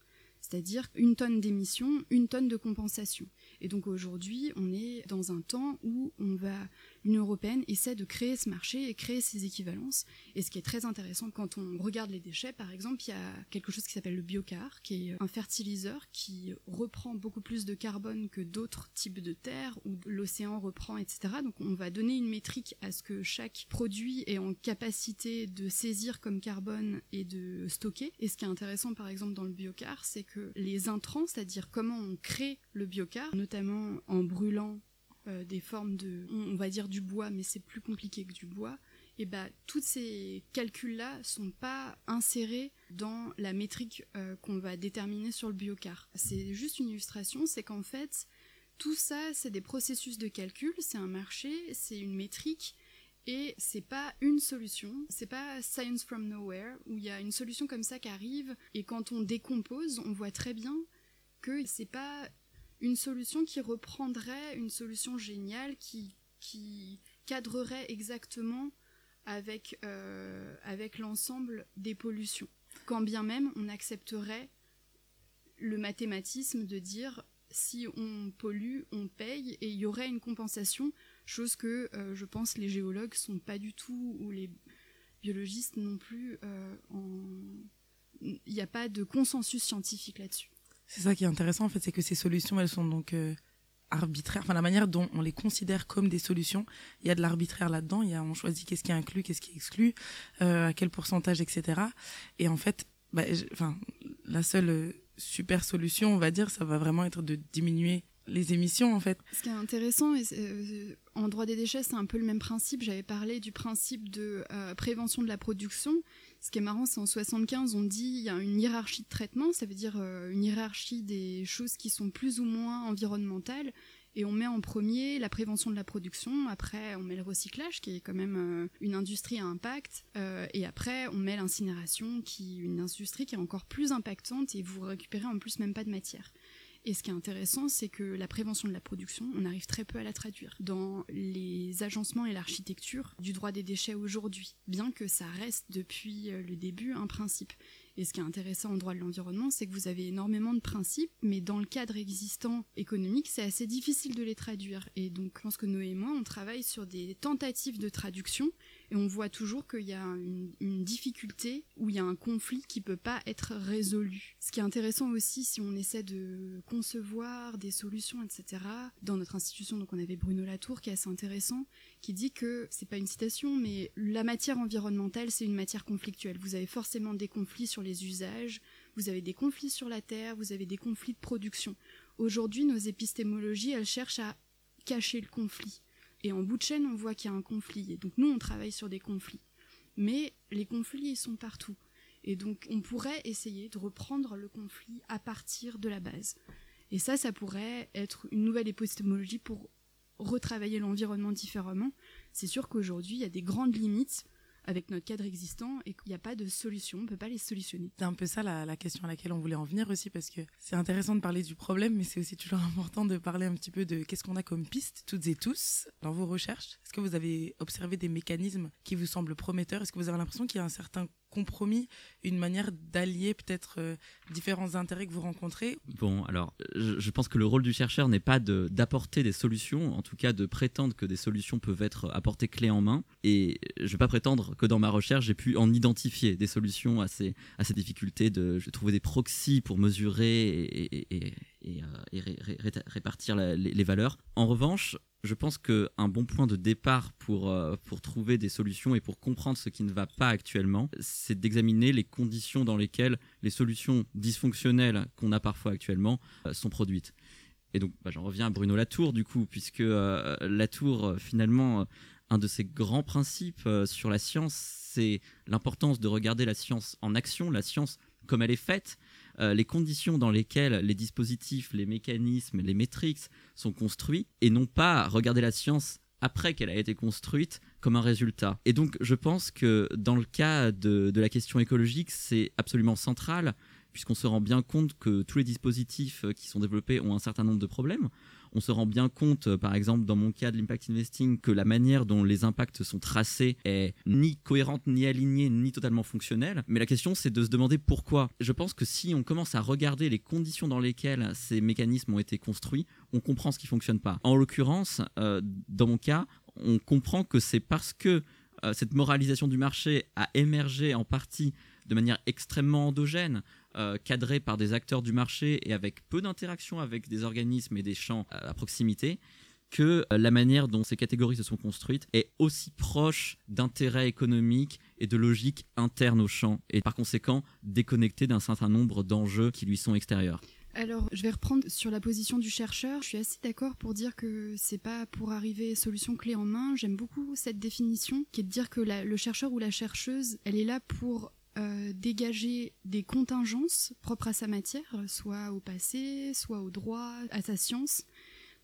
C'est-à-dire une tonne d'émissions, une tonne de compensation. Et donc aujourd'hui, on est dans un temps où on va l'Union européenne essaie de créer ce marché et créer ces équivalences. Et ce qui est très intéressant quand on regarde les déchets, par exemple, il y a quelque chose qui s'appelle le biocar, qui est un fertiliseur qui reprend beaucoup plus de carbone que d'autres types de terres, où l'océan reprend, etc. Donc on va donner une métrique à ce que chaque produit est en capacité de saisir comme carbone et de stocker. Et ce qui est intéressant, par exemple, dans le biocar, c'est que les intrants, c'est-à-dire comment on crée le biocar, notamment en brûlant euh, des formes de, on va dire du bois, mais c'est plus compliqué que du bois, et bah tous ces calculs-là sont pas insérés dans la métrique euh, qu'on va déterminer sur le biocar. C'est juste une illustration, c'est qu'en fait tout ça c'est des processus de calcul, c'est un marché, c'est une métrique. Et c'est pas une solution, c'est pas science from nowhere où il y a une solution comme ça qui arrive et quand on décompose, on voit très bien que c'est pas une solution qui reprendrait une solution géniale qui, qui cadrerait exactement avec, euh, avec l'ensemble des pollutions. Quand bien même on accepterait le mathématisme de dire si on pollue, on paye et il y aurait une compensation, chose que euh, je pense les géologues sont pas du tout ou les biologistes non plus. Euh, il n'y a pas de consensus scientifique là-dessus. C'est ça qui est intéressant en fait, c'est que ces solutions, elles sont donc euh, arbitraires. Enfin, la manière dont on les considère comme des solutions, il y a de l'arbitraire là-dedans. Il y a, on choisit qu'est-ce qui est inclus, qu'est-ce qui est exclu, euh, à quel pourcentage, etc. Et en fait, bah, enfin, la seule euh, super solution, on va dire, ça va vraiment être de diminuer les émissions en fait. Ce qui est intéressant, en droit des déchets, c'est un peu le même principe. J'avais parlé du principe de prévention de la production. Ce qui est marrant, c'est en 75, on dit il y a une hiérarchie de traitement, ça veut dire euh, une hiérarchie des choses qui sont plus ou moins environnementales. Et on met en premier la prévention de la production, après on met le recyclage, qui est quand même euh, une industrie à impact, euh, et après on met l'incinération, qui est une industrie qui est encore plus impactante, et vous récupérez en plus même pas de matière. Et ce qui est intéressant, c'est que la prévention de la production, on arrive très peu à la traduire dans les agencements et l'architecture du droit des déchets aujourd'hui, bien que ça reste depuis euh, le début un principe. Et ce qui est intéressant en droit de l'environnement, c'est que vous avez énormément de principes, mais dans le cadre existant économique, c'est assez difficile de les traduire. Et donc, je pense que Noé et moi, on travaille sur des tentatives de traduction et on voit toujours qu'il y a une, difficulté ou il y a un conflit qui peut pas être résolu. Ce qui est intéressant aussi, si on essaie de concevoir des solutions, etc. Dans notre institution, donc on avait Bruno Latour qui est assez intéressant, qui dit que c'est pas une citation, mais la matière environnementale c'est une matière conflictuelle. Vous avez forcément des conflits sur les usages, vous avez des conflits sur la terre, vous avez des conflits de production. Aujourd'hui, nos épistémologies, elles cherchent à cacher le conflit. Et en bout de chaîne, on voit qu'il y a un conflit. Et donc nous, on travaille sur des conflits. Mais les conflits, ils sont partout. Et donc on pourrait essayer de reprendre le conflit à partir de la base. Et ça, ça pourrait être une nouvelle épistémologie pour retravailler l'environnement différemment. C'est sûr qu'aujourd'hui, il y a des grandes limites avec notre cadre existant et qu'il n'y a pas de solution, on ne peut pas les solutionner. C'est un peu ça la, la, question à laquelle on voulait en venir aussi parce que c'est intéressant de parler du problème mais c'est aussi toujours important de parler un petit peu de qu'est-ce qu'on a comme piste toutes et tous dans vos recherches. Est-ce que vous avez observé des mécanismes qui vous semblent prometteurs? Est-ce que vous avez l'impression qu'il y a un certain compromis, une manière d'allier peut-être euh, différents intérêts que vous rencontrez Bon, alors je, pense que le rôle du chercheur n'est pas d'apporter des solutions, en tout cas de prétendre que des solutions peuvent être apportées clé en main. Et je ne vais pas prétendre que dans ma recherche, j'ai pu en identifier des solutions à ces, à ces difficultés, de, trouver des proxys pour mesurer et, et, euh, répartir les, valeurs. En revanche, je pense qu'un bon point de départ pour, euh, pour trouver des solutions et pour comprendre ce qui ne va pas actuellement, c'est d'examiner les conditions dans lesquelles les solutions dysfonctionnelles qu'on a parfois actuellement euh, sont produites. Et donc, bah, j'en reviens à Bruno Latour, du coup, puisque Latour, finalement, un de ses grands principes sur la science, c'est l'importance de regarder la science en action, la science comme elle est faite, euh, les conditions dans lesquelles les dispositifs, les mécanismes, les métriques sont construits, et non pas regarder la science après qu'elle a été construite comme un résultat. Et donc je pense que dans le cas de, de la question écologique, c'est absolument central, puisqu'on se rend bien compte que tous les dispositifs qui sont développés ont un certain nombre de problèmes on se rend bien compte, euh, par exemple, dans mon cas de l'impact investing, que la manière dont les impacts sont tracés est ni cohérente, ni alignée, ni totalement fonctionnelle. Mais la question, c'est de se demander pourquoi. Je pense que si on commence à regarder les conditions dans lesquelles ces mécanismes ont été construits, on comprend ce qui fonctionne pas. En l'occurrence, euh, dans mon cas, on comprend que c'est parce que euh, cette moralisation du marché a émergé en partie de manière extrêmement endogène, euh, cadré par des acteurs du marché et avec peu d'interaction avec des organismes et des champs à proximité, que euh, la manière dont ces catégories se sont construites est aussi proche d'intérêts économiques et de logiques internes au champ, et par conséquent déconnectée d'un certain nombre d'enjeux qui lui sont extérieurs. Alors, je vais reprendre sur la position du chercheur. Je suis assez d'accord pour dire que c'est pas pour arriver solution clé en main. J'aime beaucoup cette définition qui est de dire que le chercheur ou la chercheuse, elle est là pour euh, dégager des contingences propres à sa matière, soit au passé, soit au droit, à sa science,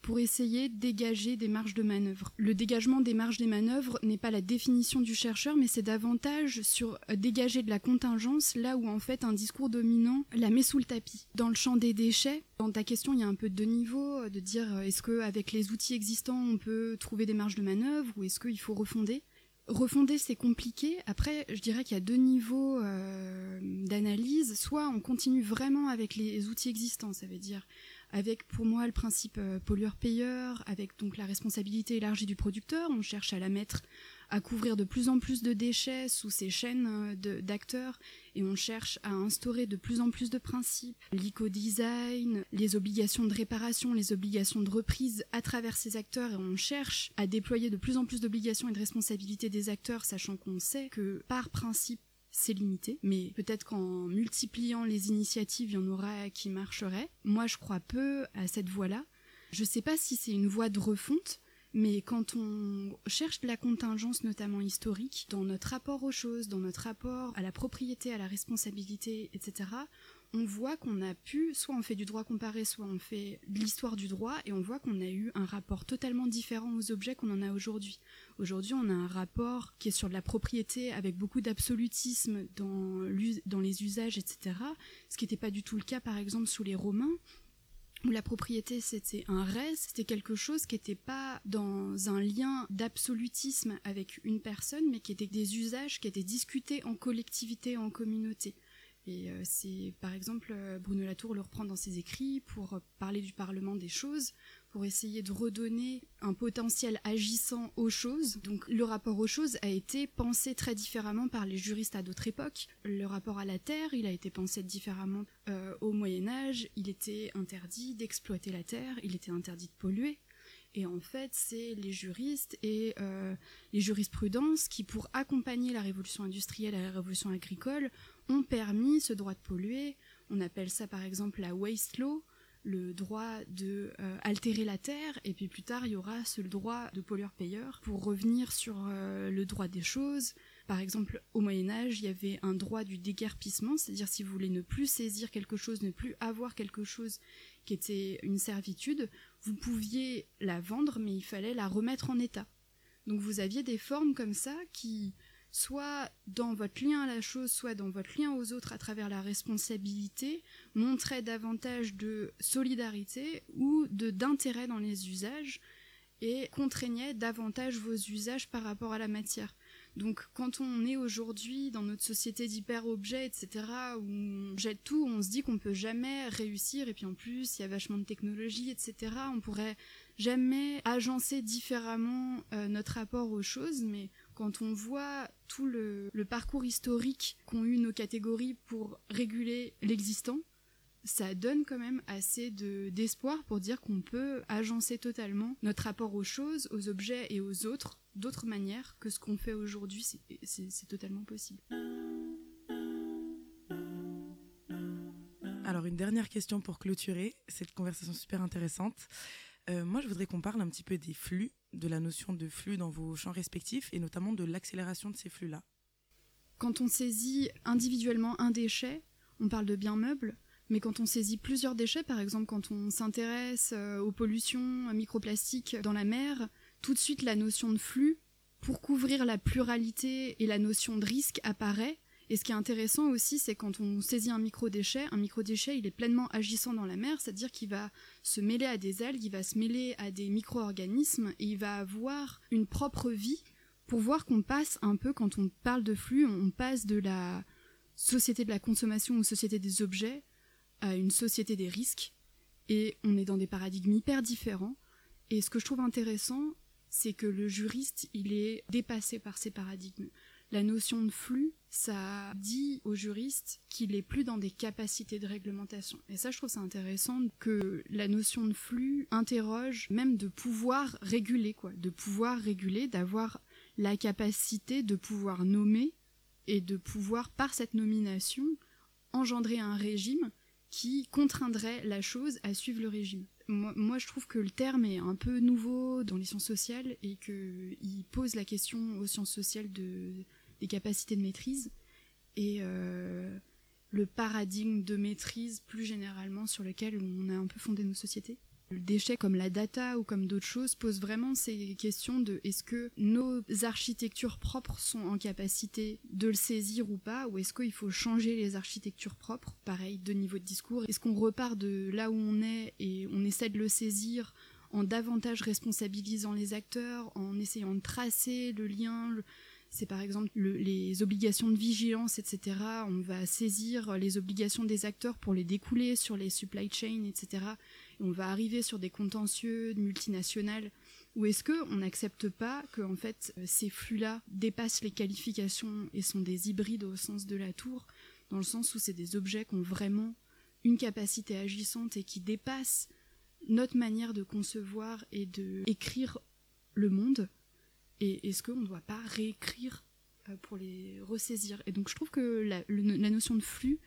pour essayer de dégager des marges de manœuvre. Le dégagement des marges des manœuvres n'est pas la définition du chercheur, mais c'est davantage sur dégager de la contingence là où en fait un discours dominant la met sous le tapis. Dans le champ des déchets, dans ta question, il y a un peu de deux niveaux, de dire est-ce qu'avec les outils existants on peut trouver des marges de manœuvre ou est-ce qu'il faut refonder? Refonder, c'est compliqué. Après, je dirais qu'il y a deux niveaux euh, d'analyse. Soit on continue vraiment avec les outils existants, ça veut dire avec pour moi le principe euh, pollueur-payeur, avec donc la responsabilité élargie du producteur. On cherche à la mettre à couvrir de plus en plus de déchets sous ces chaînes d'acteurs et on cherche à instaurer de plus en plus de principes, l'éco-design, les obligations de réparation, les obligations de reprise à travers ces acteurs et on cherche à déployer de plus en plus d'obligations et de responsabilités des acteurs, sachant qu'on sait que par principe c'est limité, mais peut-être qu'en multipliant les initiatives, il y en aura qui marcheraient. Moi, je crois peu à cette voie-là. Je sais pas si c'est une voie de refonte, mais quand on cherche la contingence, notamment historique, dans notre rapport aux choses, dans notre rapport à la propriété, à la responsabilité, etc., on voit qu'on a pu, soit on fait du droit comparé, soit on fait de l'histoire du droit, et on voit qu'on a eu un rapport totalement différent aux objets qu'on en a aujourd'hui. Aujourd'hui, on a un rapport qui est sur de la propriété avec beaucoup d'absolutisme dans, dans les usages, etc. Ce qui n'était pas du tout le cas, par exemple, sous les Romains, où la propriété c'était un res, c'était quelque chose qui n'était pas dans un lien d'absolutisme avec une personne, mais qui était des usages qui étaient discutés en collectivité, en communauté. Et euh, c'est par exemple euh, Bruno Latour le reprend dans ses écrits pour parler du Parlement des choses, pour essayer de redonner un potentiel agissant aux choses. Donc le rapport aux choses a été pensé très différemment par les juristes à d'autres époques. Le rapport à la terre, il a été pensé différemment euh, au Moyen Âge. Il était interdit d'exploiter la terre, il était interdit de polluer. Et en fait, c'est les juristes et euh, les jurisprudences qui, pour accompagner la révolution industrielle et la révolution agricole, ont permis ce droit de polluer. On appelle ça par exemple la waste law, le droit de euh, altérer la terre, et puis plus tard il y aura ce droit de pollueur-payeur. Pour revenir sur euh, le droit des choses, par exemple au Moyen Âge, il y avait un droit du déguerpissement, c'est-à-dire si vous voulez ne plus saisir quelque chose, ne plus avoir quelque chose qui était une servitude, vous pouviez la vendre, mais il fallait la remettre en état. Donc vous aviez des formes comme ça qui soit dans votre lien à la chose, soit dans votre lien aux autres à travers la responsabilité, montrait davantage de solidarité ou de d'intérêt dans les usages et contraignait davantage vos usages par rapport à la matière. Donc quand on est aujourd'hui dans notre société d'hyper-objets, etc., où on jette tout, on se dit qu'on peut jamais réussir, et puis en plus il y a vachement de technologie, etc., on pourrait jamais agencer différemment euh, notre rapport aux choses, mais quand on voit tout le, parcours historique qu'ont eu nos catégories pour réguler l'existant, ça donne quand même assez d'espoir pour dire qu'on peut agencer totalement notre rapport aux choses, aux objets et aux autres d'autres manières que ce qu'on fait aujourd'hui. C'est totalement possible. Alors une dernière question pour clôturer cette conversation super intéressante. Euh, moi, je voudrais qu'on parle un petit peu des flux, de la notion de flux dans vos champs respectifs et notamment de l'accélération de ces flux-là. Quand on saisit individuellement un déchet, on parle de biens meubles, mais quand on saisit plusieurs déchets, par exemple quand on s'intéresse euh, aux pollutions microplastiques dans la mer, tout de suite la notion de flux, pour couvrir la pluralité et la notion de risque apparaît, et ce qui est intéressant aussi, c'est quand on saisit un microdéchet, un microdéchet, il est pleinement agissant dans la mer, c'est-à-dire qu'il va se mêler à des algues, il va se mêler à des micro-organismes, et il va avoir une propre vie pour voir qu'on passe un peu, quand on parle de flux, on passe de la société de la consommation ou société des objets à une société des risques, et on est dans des paradigmes hyper différents. Et ce que je trouve intéressant, c'est que le juriste, il est dépassé par ces paradigmes. La notion de flux, ça dit au juriste qu'il est plus dans des capacités de réglementation. Et ça, je trouve ça intéressant que la notion de flux interroge même de pouvoir réguler, quoi, de pouvoir réguler, d'avoir la capacité de pouvoir nommer et de pouvoir, par cette nomination, engendrer un régime qui contraindrait la chose à suivre le régime. Moi, je trouve que le terme est un peu nouveau dans les sciences sociales et qu'il pose la question aux sciences sociales de des capacités de maîtrise et euh, le paradigme de maîtrise plus généralement sur lequel on a un peu fondé nos sociétés. Le déchet comme la data ou comme d'autres choses pose vraiment ces questions de est-ce que nos architectures propres sont en capacité de le saisir ou pas ou est-ce qu'il faut changer les architectures propres? Pareil de niveau de discours est-ce qu'on repart de là où on est et on essaie de le saisir en davantage responsabilisant les acteurs en essayant de tracer le lien c'est par exemple les obligations de vigilance, etc. On va saisir les obligations des acteurs pour les découler sur les supply chains, etc. Et on va arriver sur des contentieux multinationales. Ou est-ce qu'on n'accepte pas que en fait ces flux-là dépassent les qualifications et sont des hybrides au sens de la tour, dans le sens où c'est des objets qui ont vraiment une capacité agissante et qui dépassent notre manière de concevoir et de écrire le monde? Et est-ce qu'on ne doit pas réécrire euh, pour les ressaisir? Et donc je trouve que la, notion de flux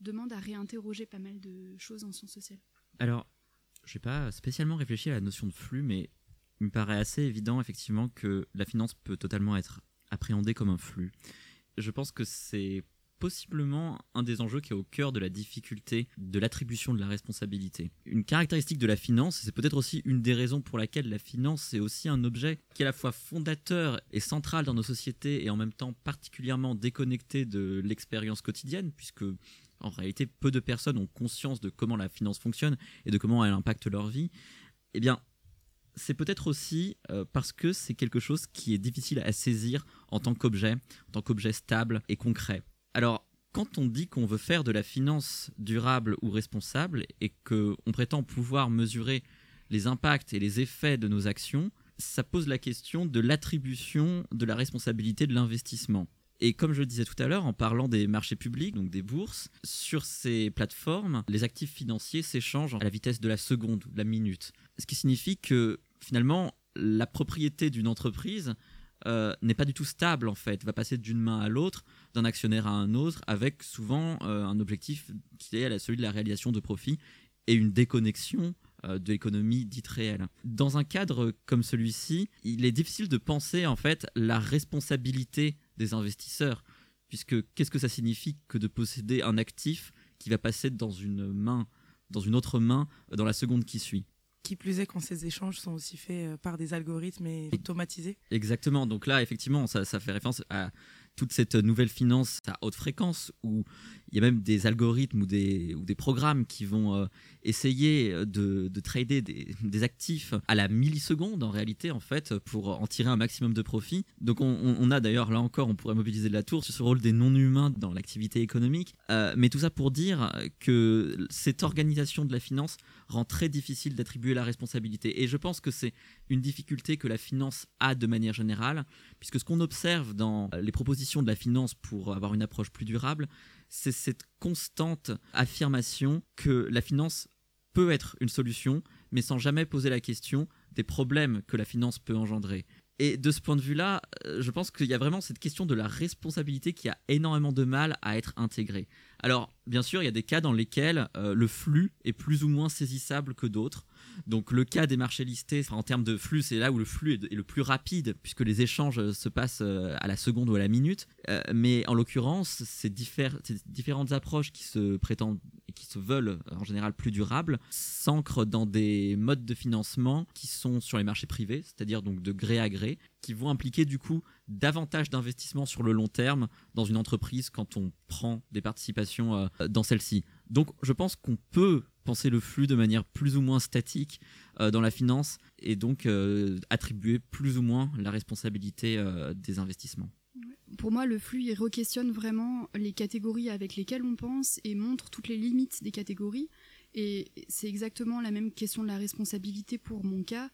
demande à réinterroger pas mal de choses en sciences sociales. Alors, je n'ai pas spécialement réfléchi à la notion de flux, mais il me paraît assez évident effectivement que la finance peut totalement être appréhendée comme un flux. Je pense que c'est possiblement un des enjeux qui est au cœur de la difficulté de l'attribution de la responsabilité. Une caractéristique de la finance, c'est peut-être aussi une des raisons pour laquelle la finance est aussi un objet qui est à la fois fondateur et central dans nos sociétés et en même temps particulièrement déconnecté de l'expérience quotidienne, puisque en réalité peu de personnes ont conscience de comment la finance fonctionne et de comment elle impacte leur vie. Eh bien, c'est peut-être aussi euh, parce que c'est quelque chose qui est difficile à saisir en tant qu'objet, en tant qu'objet stable et concret. Alors, quand on dit qu'on veut faire de la finance durable ou responsable et qu'on prétend pouvoir mesurer les impacts et les effets de nos actions, ça pose la question de l'attribution de la responsabilité de l'investissement. Et comme je le disais tout à l'heure, en parlant des marchés publics, donc des bourses, sur ces plateformes, les actifs financiers s'échangent à la vitesse de la seconde ou de la minute. Ce qui signifie que finalement, la propriété d'une entreprise euh, n'est pas du tout stable en fait, va passer d'une main à l'autre, d'un actionnaire à un autre, avec souvent euh, un objectif qui est celui de la réalisation de profit et une déconnexion euh, de l'économie dite réelle. Dans un cadre comme celui-ci, il est difficile de penser en fait la responsabilité des investisseurs, puisque qu'est-ce que ça signifie que de posséder un actif qui va passer dans une main, dans une autre main, dans la seconde qui suit? Qui plus est quand ces échanges sont aussi faits euh, par des algorithmes et automatisés. Exactement. Donc là, effectivement, ça, fait référence à toute cette nouvelle finance à haute fréquence où y a même des algorithmes ou des, programmes qui vont euh, essayer de, de trader des, actifs à la milliseconde en réalité en fait pour en tirer un maximum de profit. Donc on, on a d'ailleurs là encore on pourrait mobiliser de la tour sur ce rôle des non-humains dans l'activité économique. Euh, mais tout ça pour dire que cette organisation de la finance rend très difficile d'attribuer la responsabilité. Et je pense que c'est une difficulté que la finance a de manière générale, puisque ce qu'on observe dans les propositions de la finance pour avoir une approche plus durable, c'est cette constante affirmation que la finance peut être une solution, mais sans jamais poser la question des problèmes que la finance peut engendrer. Et de ce point de vue-là, euh, je pense qu'il y a vraiment cette question de la responsabilité qui a énormément de mal à être intégrée. Alors, bien sûr, il y a des cas dans lesquels euh, le flux est plus ou moins saisissable que d'autres. Donc le cas des marchés listés, en termes de flux, c'est là où le flux est, le plus rapide, puisque les échanges euh, se passent à la seconde ou à la minute. mais en l'occurrence, ces, différentes approches qui se prétendent et qui se veulent en général plus durables s'ancrent dans des modes de financement qui sont sur les marchés privés, c'est-à-dire donc de gré à gré, qui vont impliquer du coup davantage d'investissement sur le long terme dans une entreprise quand on prend des participations euh, dans celle-ci. Donc je pense qu'on peut penser le flux de manière plus ou moins statique euh, dans la finance et donc euh, attribuer plus ou moins la responsabilité des investissements. Pour moi, le flux, il re-questionne vraiment les catégories avec lesquelles on pense et montre toutes les limites des catégories. Et c'est exactement la même question de la responsabilité pour mon cas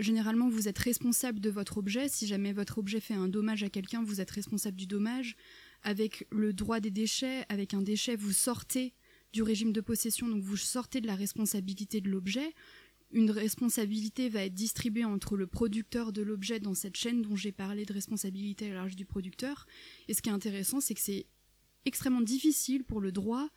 généralement, vous êtes responsable de votre objet. Si jamais votre objet fait un dommage à quelqu'un, vous êtes responsable du dommage. Avec le droit des déchets, avec un déchet, vous sortez du régime de possession, donc vous sortez de la responsabilité de l'objet. Une responsabilité va être distribuée entre le producteur de l'objet dans cette chaîne dont j'ai parlé de responsabilité à l'âge du producteur. Et ce qui est intéressant, c'est que c'est extrêmement difficile pour le droit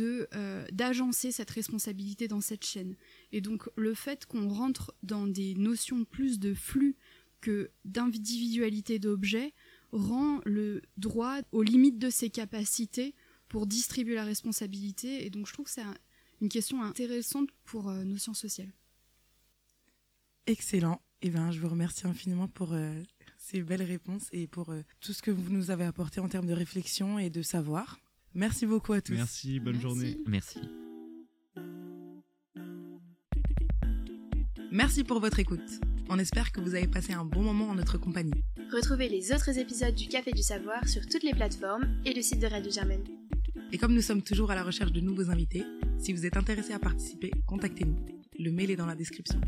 euh, d'agencer cette responsabilité dans cette chaîne. Et donc le fait qu'on rentre dans des notions plus de flux que d'individualité d'objets rend le droit aux limites de ses capacités pour distribuer la responsabilité. Et donc je trouve que c'est une question intéressante pour euh, nos sciences sociales. Excellent. Et eh bien, je vous remercie infiniment pour euh, ces belles réponses et pour tout ce que vous nous avez apporté en termes de réflexion et de savoir. Merci beaucoup à tous. Merci, bonne journée. Merci. Merci pour votre écoute. On espère que vous avez passé un bon moment en notre compagnie. Retrouvez les autres épisodes du Café du Savoir sur toutes les plateformes et le site de Radio Germaine. Et comme nous sommes toujours à la recherche de nouveaux invités, si vous êtes intéressé à participer, contactez-nous. Le mail est dans la description.